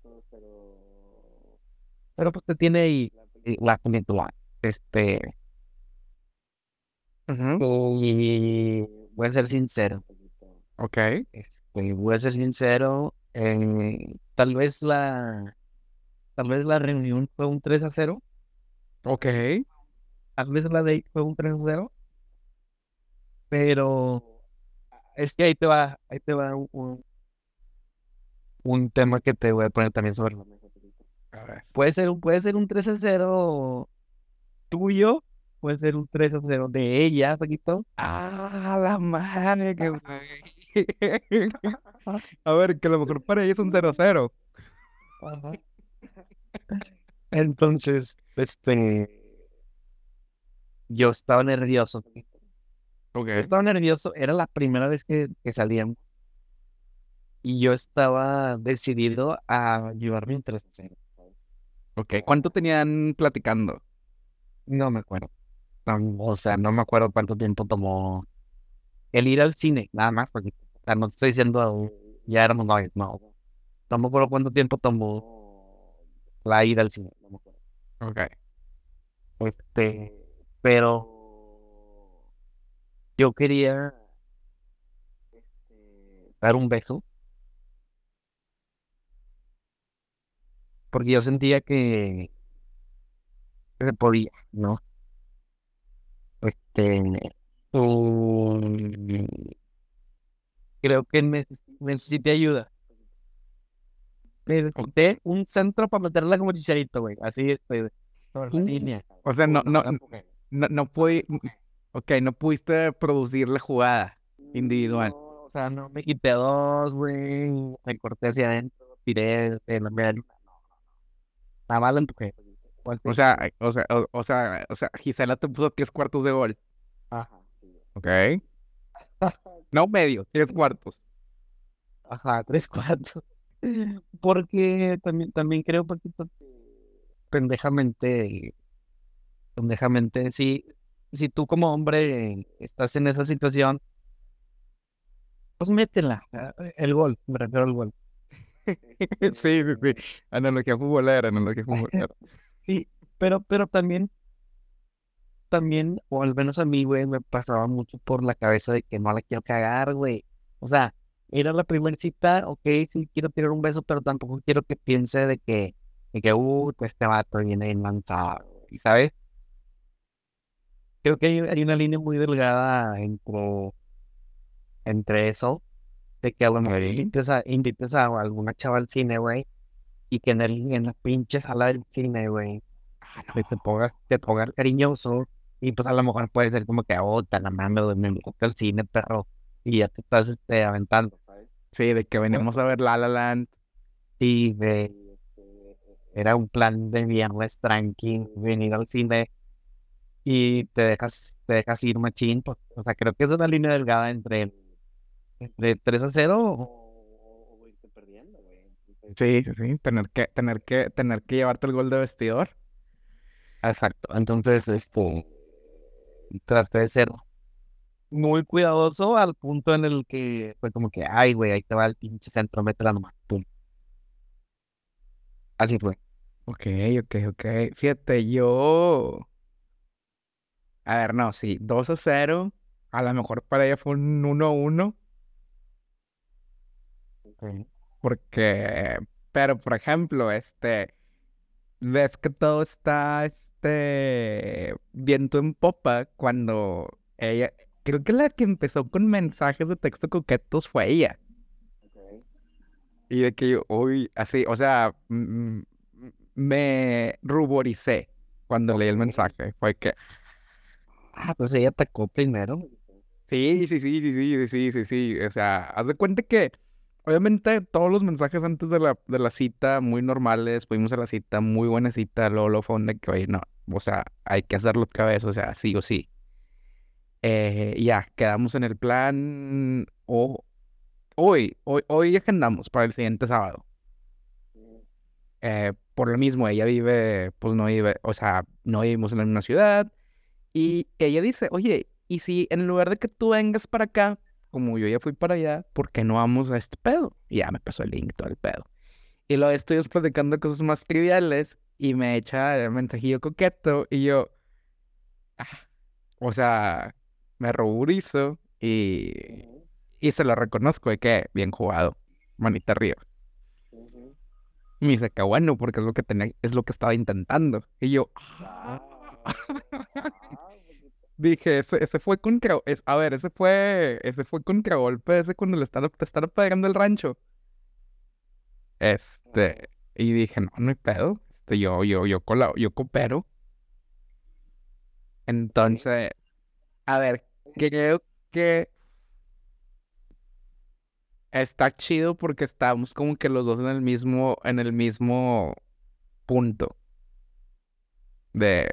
[SPEAKER 2] Pero pues te tiene ahí eh, la película. Este.
[SPEAKER 1] Ujú,
[SPEAKER 2] Y voy a ser sincero.
[SPEAKER 1] Ok,
[SPEAKER 2] Este, voy a ser sincero. eh, tal vez la. Tal vez la reunión fue un 3 a 0.
[SPEAKER 1] ok.
[SPEAKER 2] Tal vez la date fue un 3 a 0. Pero es que ahí te va, ahí te va un, un, un tema que te voy a poner también sobre la mesa.
[SPEAKER 1] A ver.
[SPEAKER 2] Puede ser un, puede ser un 3 a 0 tuyo, puede ser un 3 a 0 de ella, Paquito.
[SPEAKER 1] Ah, la madre que güey. (laughs) A ver, que a lo mejor para ella es un 0-0. (laughs)
[SPEAKER 2] Entonces, este, yo estaba nervioso. Paquito.
[SPEAKER 1] Ok.
[SPEAKER 2] Yo estaba nervioso, era la primera vez que, que salíamos. Y yo estaba decidido a llevarme un 3 a 0.
[SPEAKER 1] Ok. ¿Cuánto tenían platicando?
[SPEAKER 2] No me acuerdo. No, o sea, no me acuerdo cuánto tiempo tomó el ir al cine, nada más, porque o sea, no te estoy diciendo ya éramos novios, no. No me acuerdo cuánto tiempo tomó la ida al cine, no me acuerdo.
[SPEAKER 1] Ok.
[SPEAKER 2] Este, pero yo quería este, dar un beso. Porque yo sentía que que se podía, ¿no? Este, creo que neces- necesité ayuda. Necesité un centro para meterla como chicharito, güey. Así estoy. Sobre la línea.
[SPEAKER 1] O sea, no, no, no, no pudi- Ok, no pudiste producir la jugada individual.
[SPEAKER 2] No, o sea, no me quité dos, güey. Me corté hacia adentro, tiré de la media luna. No, no, no. Nada más la empujé.
[SPEAKER 1] O sea, o sea, o, o sea, o sea, Gisela te puso tres cuartos de gol.
[SPEAKER 2] Ajá, sí.
[SPEAKER 1] Ok. (laughs) No medio, tres cuartos.
[SPEAKER 2] Ajá, tres cuartos. (laughs) Porque también, también creo, Paquito, que pendejamente, pendejamente, si, si tú como hombre estás en esa situación, pues métela, ah, el gol, me refiero al gol. (laughs)
[SPEAKER 1] Sí, sí, sí. Analogía futbolera, analogía futbolera.
[SPEAKER 2] Sí, pero, pero también, también, o al menos a mí, güey, me pasaba mucho por la cabeza de que no la quiero cagar, güey. O sea, era la primera cita, ok, sí quiero tirar un beso, pero tampoco quiero que piense de que, de que, uh, este vato viene bien lanzado, güey, ¿sabes? Creo que hay, hay una línea muy delgada entre, entre eso, de que a lo mejor invites a, invites a alguna chava al cine, güey, y que en, el, en la pinche sala del cine, güey,
[SPEAKER 1] Ah,
[SPEAKER 2] te pongas, te pongas cariñoso y pues a lo mejor puede ser como que, oh, te la mando, me gusta el cine, perro, y ya te estás este, aventando, ¿sabes?
[SPEAKER 1] Sí, de que venimos a ver La La Land.
[SPEAKER 2] Sí, de, era un plan de viernes tranqui, venir al cine y te dejas, te dejas ir machín, pues, o sea, creo que es una línea delgada entre, entre 3 a 0 o, o irte perdiendo, güey. Entonces,
[SPEAKER 1] Sí, sí, sí. Tener que, tener que, tener que llevarte el gol de vestidor.
[SPEAKER 2] Exacto. Entonces, este, traté de ser muy cuidadoso al punto en el que fue como que, ay, güey, ahí te va el pinche centro, métela nomás, pum. Así fue.
[SPEAKER 1] Ok, ok, ok. Fíjate, yo. A ver, no, sí, 2 a 0. A lo mejor para ella fue un 1 a 1. Porque. Pero, por ejemplo, este. Ves que todo está, este. Viento en popa cuando ella. Creo que la que empezó con mensajes de texto coquetos fue ella. Y de que yo, uy, así, o sea, me ruboricé cuando leí el mensaje. Fue que,
[SPEAKER 2] Ah, pues ella atacó primero.
[SPEAKER 1] sí, sí, sí, sí, sí, sí, sí, sí. O sea, haz de cuenta que, obviamente, todos los mensajes antes de la, de la cita, muy normales, fuimos a la cita, muy buena cita, luego, luego fue donde que, oye, no, o sea, hay que hacer los cabezos, o sea, sí o sí. Eh, ya, quedamos en el plan, o hoy, hoy, hoy agendamos para el siguiente sábado. Eh, por lo mismo, ella vive, pues no vive, o sea, no vivimos en la misma ciudad. Y ella dice, oye, ¿y si en lugar de que tú vengas para acá, como yo ya fui para allá, ¿por qué no vamos a este pedo? Y ya me pasó el link, todo el pedo. Y luego estoy platicando cosas más triviales y me echa el mensajillo coqueto y yo, ah, o sea, me ruborizo y, y se lo reconozco de que bien jugado, manita arriba. Y me dice que bueno, porque es lo que tenía, es lo que estaba intentando. Y yo, "Ah". Dije, ese, ese fue contra... es- a ver, ese fue... Ese fue contragolpe, ese cuando le están, te están pegando el rancho. Este... Y dije, no, no hay pedo. Este, yo, yo, yo, cola- yo coopero. Entonces... A ver, creo que... Está chido porque estamos como que los dos en el mismo... En el mismo punto. De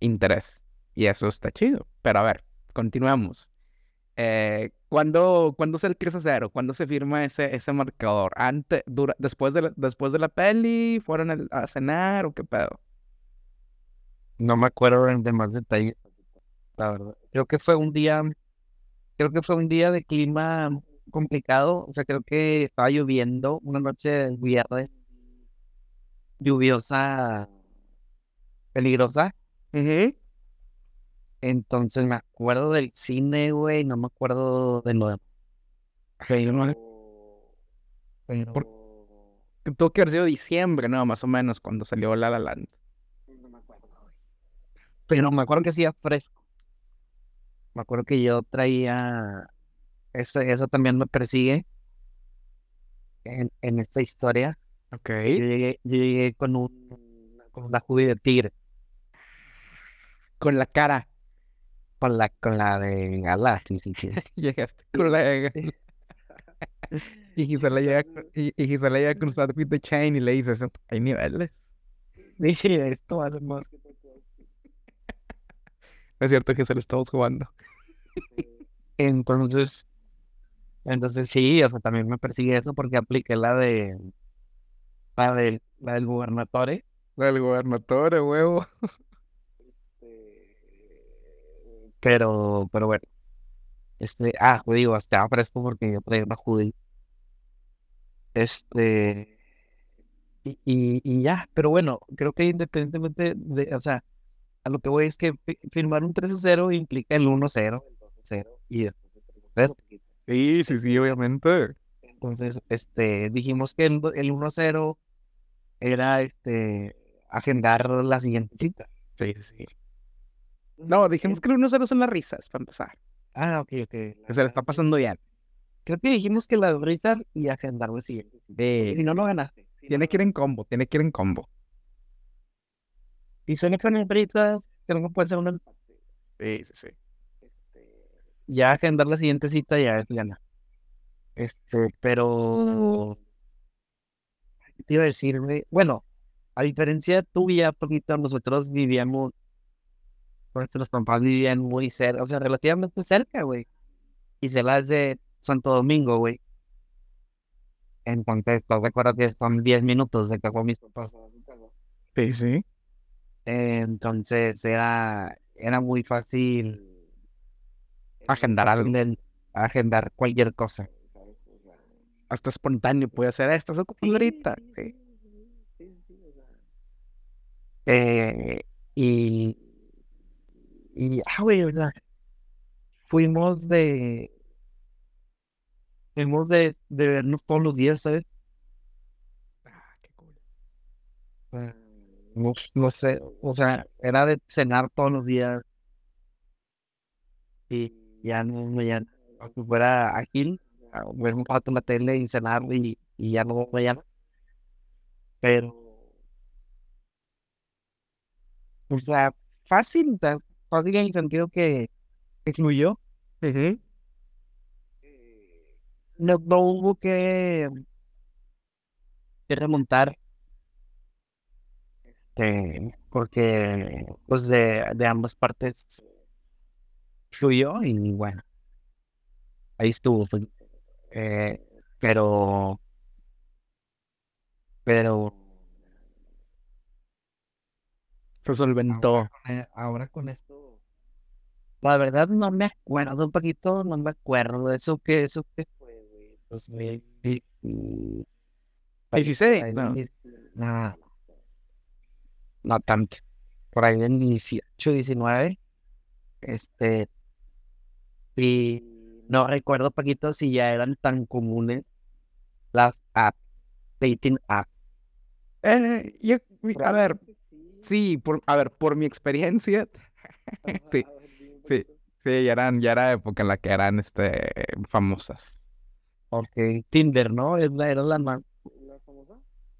[SPEAKER 1] interés. Y eso está chido. Pero a ver, continuamos. Eh, ¿cuándo, ¿cuándo se el 3 a 0? ¿Cuándo se firma ese, ese marcador? Antes, dura, después, de la, después de la peli, ¿fueron a cenar o qué pedo?
[SPEAKER 2] No me acuerdo de más detalles, la verdad. Creo que fue un día, creo que fue un día de clima complicado. O sea, creo que estaba lloviendo una noche de viernes, lluviosa, peligrosa. Entonces me acuerdo del cine, güey, no me acuerdo de lo demás.
[SPEAKER 1] No,
[SPEAKER 2] Pero,
[SPEAKER 1] Por- Tuvo que haber sido diciembre, ¿no? Más o menos, cuando salió La La Land.
[SPEAKER 2] no me acuerdo, güey. Pero me acuerdo que hacía fresco. Me acuerdo que yo traía, esa, esa también me persigue en, en esta historia.
[SPEAKER 1] Ok.
[SPEAKER 2] Yo llegué, yo llegué con un, con una hoodie de tigre,
[SPEAKER 1] Con la cara.
[SPEAKER 2] Con la, con la de Gala, (laughs) sí, sí, sí.
[SPEAKER 1] Llegaste con la... Y (laughs) Gisela llega, con- y, y Gisela llega con su outfit de Chain y le dices, hay niveles.
[SPEAKER 2] Dije, esto vale más que.
[SPEAKER 1] No (laughs) es cierto que se lo estamos jugando.
[SPEAKER 2] Entonces, entonces sí, o sea, también me persigue eso porque apliqué la de, la de, la del gobernatore.
[SPEAKER 1] La del gobernador, huevo.
[SPEAKER 2] Pero, pero bueno. Este, ah, digo, estaba fresco porque yo traía una hoodie. Este, y, y, y ya, pero bueno, creo que independientemente de, o sea, a lo que voy es que fi- firmar un 3-0 implica el 1-0, el 2-0 y después el 3-0.
[SPEAKER 1] Sí, sí, sí, obviamente.
[SPEAKER 2] Entonces, este, dijimos que el, el 1-0 era, este, agendar la siguiente cita.
[SPEAKER 1] Sí, sí. No, dijimos que el 1-0 son las risas, para empezar.
[SPEAKER 2] Ah, ok, ok.
[SPEAKER 1] Que se le está pasando bien.
[SPEAKER 2] Creo que dijimos que la de ahorita y agendar la siguiente Si no, no ganaste. Si
[SPEAKER 1] Tiene
[SPEAKER 2] no,
[SPEAKER 1] que ir en combo, tiene que ir en combo.
[SPEAKER 2] Y son con britas, creo que puede ser una empate.
[SPEAKER 1] Sí, sí, sí.
[SPEAKER 2] Este, ya agendar la siguiente cita ya es gana. Este, pero ¿qué te iba a decir, güey? Bueno, a diferencia tuya, poquito nosotros vivíamos, nuestros papás vivían muy cerca, o sea, relativamente cerca, güey. Y se las de Santo Domingo, güey. Entonces, ¿estás de acuerdo que son 10 minutos de que con mis papás?
[SPEAKER 1] Sí, sí.
[SPEAKER 2] Entonces era, era muy fácil
[SPEAKER 1] Agendar algo.
[SPEAKER 2] el- agendar cualquier cosa.
[SPEAKER 1] Hasta espontáneo puede ser esto, se ocupa ahorita. Sí.
[SPEAKER 2] Eh, y, y, ah, güey, ¿verdad? Fuimos de, fuimos de, de vernos todos los días, ¿sabes?
[SPEAKER 1] Ah, qué cool.
[SPEAKER 2] Eh, No, no sé, o sea, era de cenar todos los días y ya no, ya, aunque fuera ágil, a ver un rato la tele y cenar y, y ya no mañana. Pero, o sea, fácil, fácil en el sentido que, fluyó.
[SPEAKER 1] Ujú.
[SPEAKER 2] No, no hubo que, que remontar. Este, porque pues de, de ambas partes fluyó y bueno, ahí estuvo. fue- eh, pero, pero
[SPEAKER 1] Se solventó.
[SPEAKER 2] ahora, con e- ahora con esto, la verdad no me acuerdo un poquito, no me acuerdo de eso que, eso que fue, güey. Pues, güey, y- y-
[SPEAKER 1] 16,
[SPEAKER 2] Ahí
[SPEAKER 1] no.
[SPEAKER 2] dieci- no, no tanto. Por ahí del 18, 19. Este. Y no recuerdo, Paquito, si ya eran tan comunes las apps, dating apps.
[SPEAKER 1] Eh, yo, a ver, sí, por, a ver, por mi experiencia, (laughs) (laughs) sí. Sí, sí, ya eran, ya era época en la que eran este famosas.
[SPEAKER 2] Ok, Tinder, ¿no? Es la, era la más la famosa.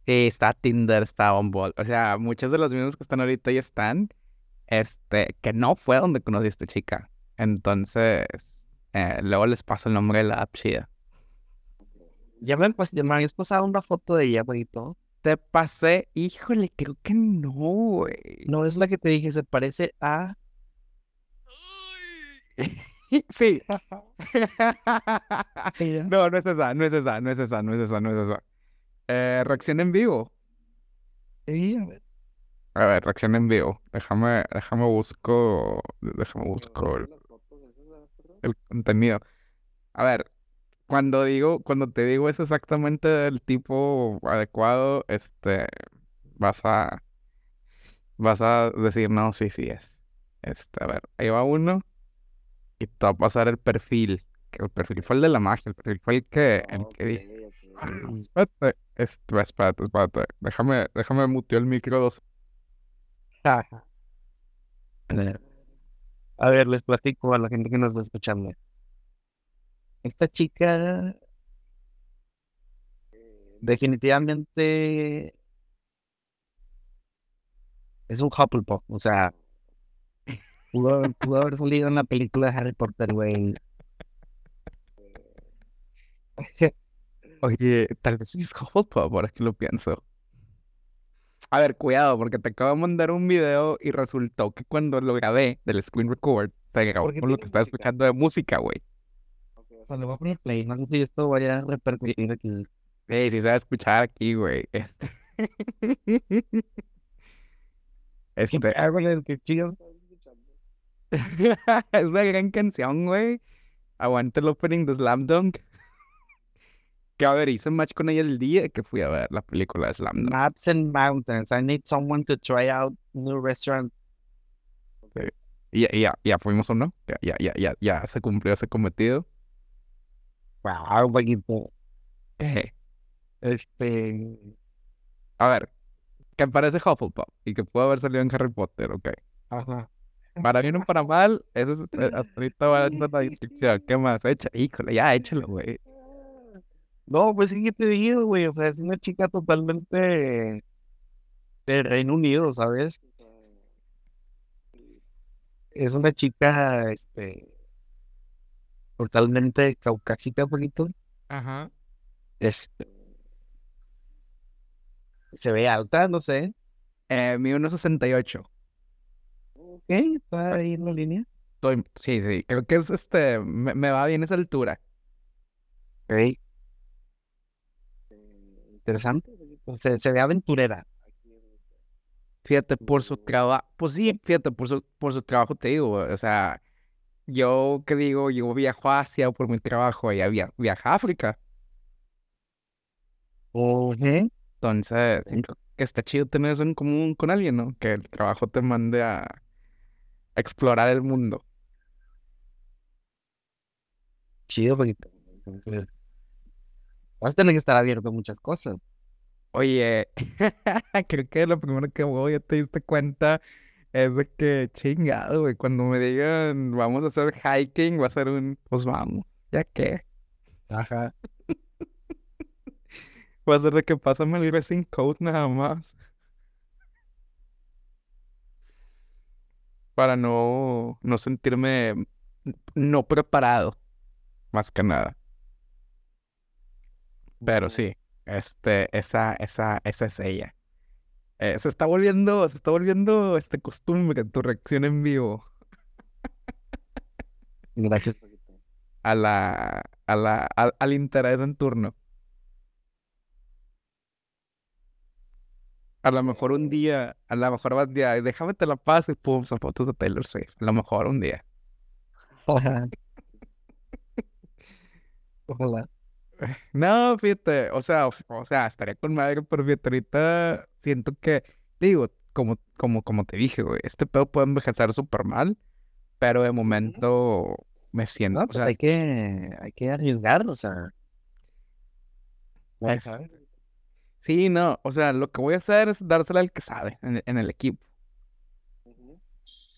[SPEAKER 1] Sí, está Tinder, está Bumble. O sea, muchos de los mismos que están ahorita ya están. Este, que no fue donde conocí a esta chica. Entonces, eh, luego les paso el nombre de la app chida.
[SPEAKER 2] Ya me, pues, ya me habías pasado una foto de ella, bonito.
[SPEAKER 1] Te pasé, híjole, creo que no, güey.
[SPEAKER 2] No es la que te dije, se parece a. (laughs)
[SPEAKER 1] Sí. (laughs) No, no es esa, no es esa, no es esa, no es esa, no es esa. Eh, reacción en vivo.
[SPEAKER 2] A ver.
[SPEAKER 1] A ver, reacción en vivo. Déjame, déjame busco, déjame busco el, el contenido. A ver, cuando digo, cuando te digo es exactamente el tipo adecuado, este, vas a, vas a decir, no, sí, sí es. Este, a ver, ahí va uno y te va a pasar el perfil. Que el perfil fue el de la magia, el perfil fue el que, el que dije. Espérate, este, espérate, espérate. Déjame, déjame muteo el micro dos.
[SPEAKER 2] A ver, les platico a la gente que nos está escuchando. Esta chica definitivamente es un Hufflepuff, o sea, pudo, haber- pudo haber salido en la película de Harry Potter, güey. (laughs)
[SPEAKER 1] Oye, tal vez es Hufflepuff, ahora que lo pienso. A ver, cuidado, porque te acabo de mandar un video y resultó que cuando lo grabé del screen record, se grabó con lo que estaba escuchando de música, güey.
[SPEAKER 2] O sea, le voy a poner play, no sé si esto vaya a repercutir aquí.
[SPEAKER 1] Sí, sí se va a escuchar aquí, güey. (laughs) Este. Este,
[SPEAKER 2] chido. (laughs)
[SPEAKER 1] es una gran canción, güey. Aguanta el opening de Slam Dunk. Que a ver, hice match con ella el día que fui a ver la película de Slam Dunk.
[SPEAKER 2] Maps and mountains. I need someone to try out new restaurant.
[SPEAKER 1] Y ya, ya, ya fuimos o no. Ya, ya, ya, ya, ya se cumplió ese cometido.
[SPEAKER 2] Wow, poquito.
[SPEAKER 1] Eh,
[SPEAKER 2] Este.
[SPEAKER 1] A ver, que parece Hufflepuff y que pudo haber salido en Harry Potter, ok.
[SPEAKER 2] Ajá.
[SPEAKER 1] Para bien o para mal, eso es, eh, hasta ahorita va a ser la descripción. ¿Qué más? Echa, híjole, ya échalo, güey.
[SPEAKER 2] No, pues sí que te digo, güey. O sea, es una chica totalmente de Reino Unido, ¿sabes? Es una chica, este, totalmente caucásica, poquito.
[SPEAKER 1] Ajá.
[SPEAKER 2] Este, se ve alta, no sé.
[SPEAKER 1] Eh, mi 1.68.
[SPEAKER 2] Ok, está ahí en la línea.
[SPEAKER 1] Estoy- sí, sí, creo que es este, me, me va bien esa altura.
[SPEAKER 2] Ok. Interesante. pues, Se, se ve aventurera.
[SPEAKER 1] Fíjate, por su trabajo, pues sí, fíjate, por su, por su trabajo te digo, o sea, yo que digo, yo viajo a Asia por mi trabajo y via viajo a África,
[SPEAKER 2] Ujú.
[SPEAKER 1] entonces está chido tener eso en común con alguien, ¿no? Que el trabajo te mande a, explorar el mundo.
[SPEAKER 2] Chido. Entonces, vas a tener que estar abierto a muchas cosas.
[SPEAKER 1] Oye, (laughs) creo que lo primero que voy, ya te diste cuenta, es de que chingado, güey, cuando me digan vamos a hacer hiking, va a ser un, pues vamos, ya que,
[SPEAKER 2] Ajá.
[SPEAKER 1] va a ser de que pásame el dressing code nada más. Para no, no sentirme no preparado, más que nada. Pero sí, este, esa, esa, esa es ella. Eh, se está volviendo, se está volviendo este costumbre tu reacción en vivo
[SPEAKER 2] Gracias.
[SPEAKER 1] a la, a la, al, al interés en turno. A lo mejor un día, a lo mejor vas día, déjame te la paso y pum, son fotos de Taylor Swift. A lo mejor un día.
[SPEAKER 2] Ojalá. Ojalá. (laughs)
[SPEAKER 1] No, fíjate, o sea, o sea, estaría con madre, pero fíjate, ahorita siento que, digo, como, como, como te dije, güey, este pedo puede envejecer súper mal, pero de momento me siento,
[SPEAKER 2] No,
[SPEAKER 1] o
[SPEAKER 2] pues
[SPEAKER 1] sea,
[SPEAKER 2] hay que, hay que arriesgar, o sea.
[SPEAKER 1] es- sí, no, o sea, lo que voy a hacer es dársela al que sabe en, el- en el equipo.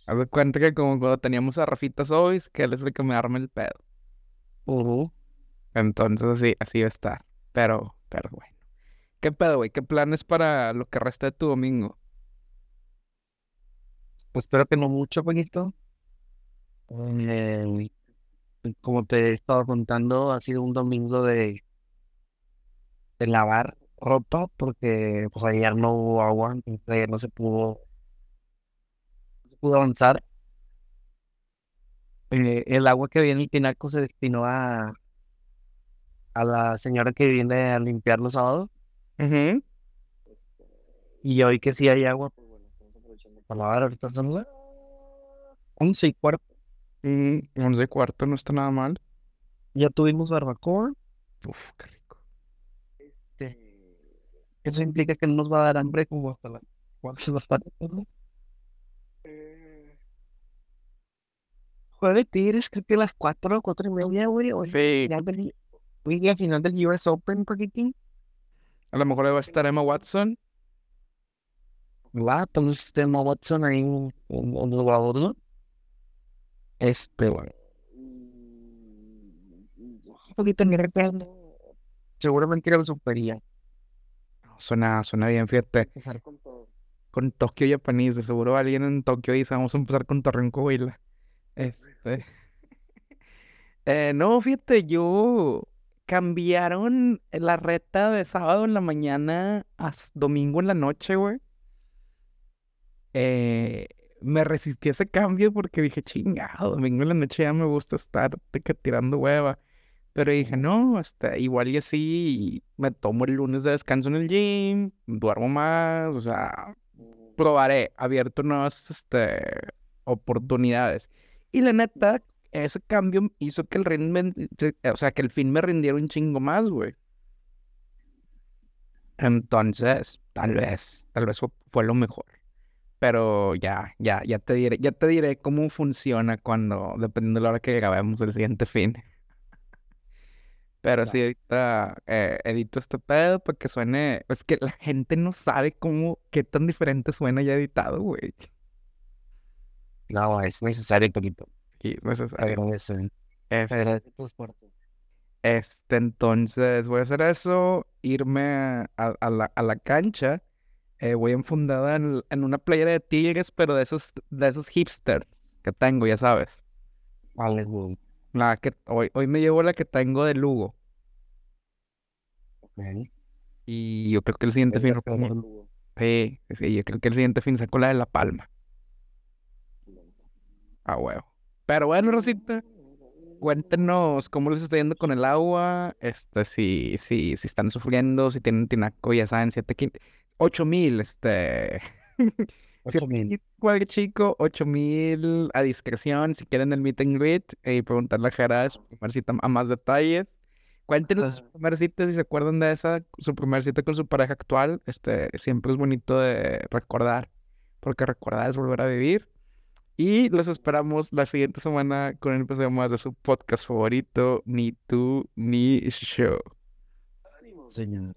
[SPEAKER 1] Haz de cuenta que como cuando teníamos a Rafita Sois, que él es el que me arma el pedo.
[SPEAKER 2] Ujú.
[SPEAKER 1] Entonces así, así va a estar. Pero, pero bueno. ¿Qué pedo, güey? ¿Qué planes para lo que resta de tu domingo?
[SPEAKER 2] Pues espero que no mucho, poquito. Eh, como te he estado contando, ha sido un domingo de, de lavar ropa porque pues ayer no hubo agua, entonces no se pudo, no se pudo avanzar. Eh, el agua que había en el tinaco se destinó a, a la señora que viene a limpiar los sábados.
[SPEAKER 1] Ujú.
[SPEAKER 2] Y hoy que sí hay agua, pues bueno, estamos aprovechando para lavar. Ahorita son las once y cuarto.
[SPEAKER 1] Mm, once y cuarto no está nada mal.
[SPEAKER 2] Ya tuvimos barbacoa.
[SPEAKER 1] Uf, qué rico.
[SPEAKER 2] Este, eso implica que no nos va a dar hambre como hasta las cuatro de la tarde, de Tigres, creo que a las cuatro, cuatro y media, güey. o
[SPEAKER 1] Sí,
[SPEAKER 2] final del, güey, al final del US Open, aquí,
[SPEAKER 1] a lo mejor va a estar Emma Watson.
[SPEAKER 2] va, entonces Emma Watson ahí, un, jugador, ¿no? Este, bueno. Un poquito nervioso. Seguramente era supería.
[SPEAKER 1] Suena, suena bien, fíjate.
[SPEAKER 2] Empezar con todo.
[SPEAKER 1] Con Tokio Japanese, seguro alguien en Tokio dice, vamos a empezar con Torreón Coahuila. Este. (laughs) Eh, no, fíjate, yo cambiaron la reta de sábado en la mañana a domingo en la noche, güey. Eh, me resistí a ese cambio porque dije, chingado, domingo en la noche ya me gusta estar tirando hueva. Pero dije, no, hasta igual y así me tomo el lunes de descanso en el gym, duermo más, o sea, probaré, abierto nuevas este, oportunidades. Y la neta, ese cambio hizo que el ritmo, o sea, que el fin me rindiera un chingo más, güey. Entonces, tal vez, tal vez fue, lo mejor. Pero ya, ya, ya te diré, ya te diré cómo funciona cuando, dependiendo de la hora que grabemos el siguiente fin. (laughs) Pero sí, ahorita eh, edito este pedo para que suene. Es que la gente no sabe cómo, qué tan diferente suena ya editado, güey.
[SPEAKER 2] No, es necesario, poquito.
[SPEAKER 1] Y es necesario.
[SPEAKER 2] Agradece.
[SPEAKER 1] Es-
[SPEAKER 2] tu esfuerzo.
[SPEAKER 1] Este, entonces voy a hacer eso, irme a, a la, a la cancha. eh, voy enfundada en, en una playera de tigres, pero de esos, de esos hipsters que tengo, ya sabes.
[SPEAKER 2] Vale.
[SPEAKER 1] La que hoy, hoy me llevo la que tengo de Lugo.
[SPEAKER 2] Ok.
[SPEAKER 1] Y yo creo que el siguiente fin. Sí, sí, yo creo que el siguiente fin saco la de La Palma. Ah, huevo. Pero bueno, Rosita, cuéntenos cómo les está yendo con el agua, este, si, si, si están sufriendo, si tienen tinaco, ya saben, siete quin- ocho mil, este, (laughs)
[SPEAKER 2] Ocho
[SPEAKER 1] siete
[SPEAKER 2] mil.
[SPEAKER 1] kits, cuadro chico, ocho mil a discreción, si quieren el meet and greet, y preguntarle a Jara de su primer cita a más detalles. Cuéntenos su primer cita, si se acuerdan de esa, su primer cita con su pareja actual, este, siempre es bonito de recordar, porque recordar es volver a vivir. Y los esperamos la siguiente semana con el episodio más de su podcast favorito, Ni tú ni yo.
[SPEAKER 2] Señor.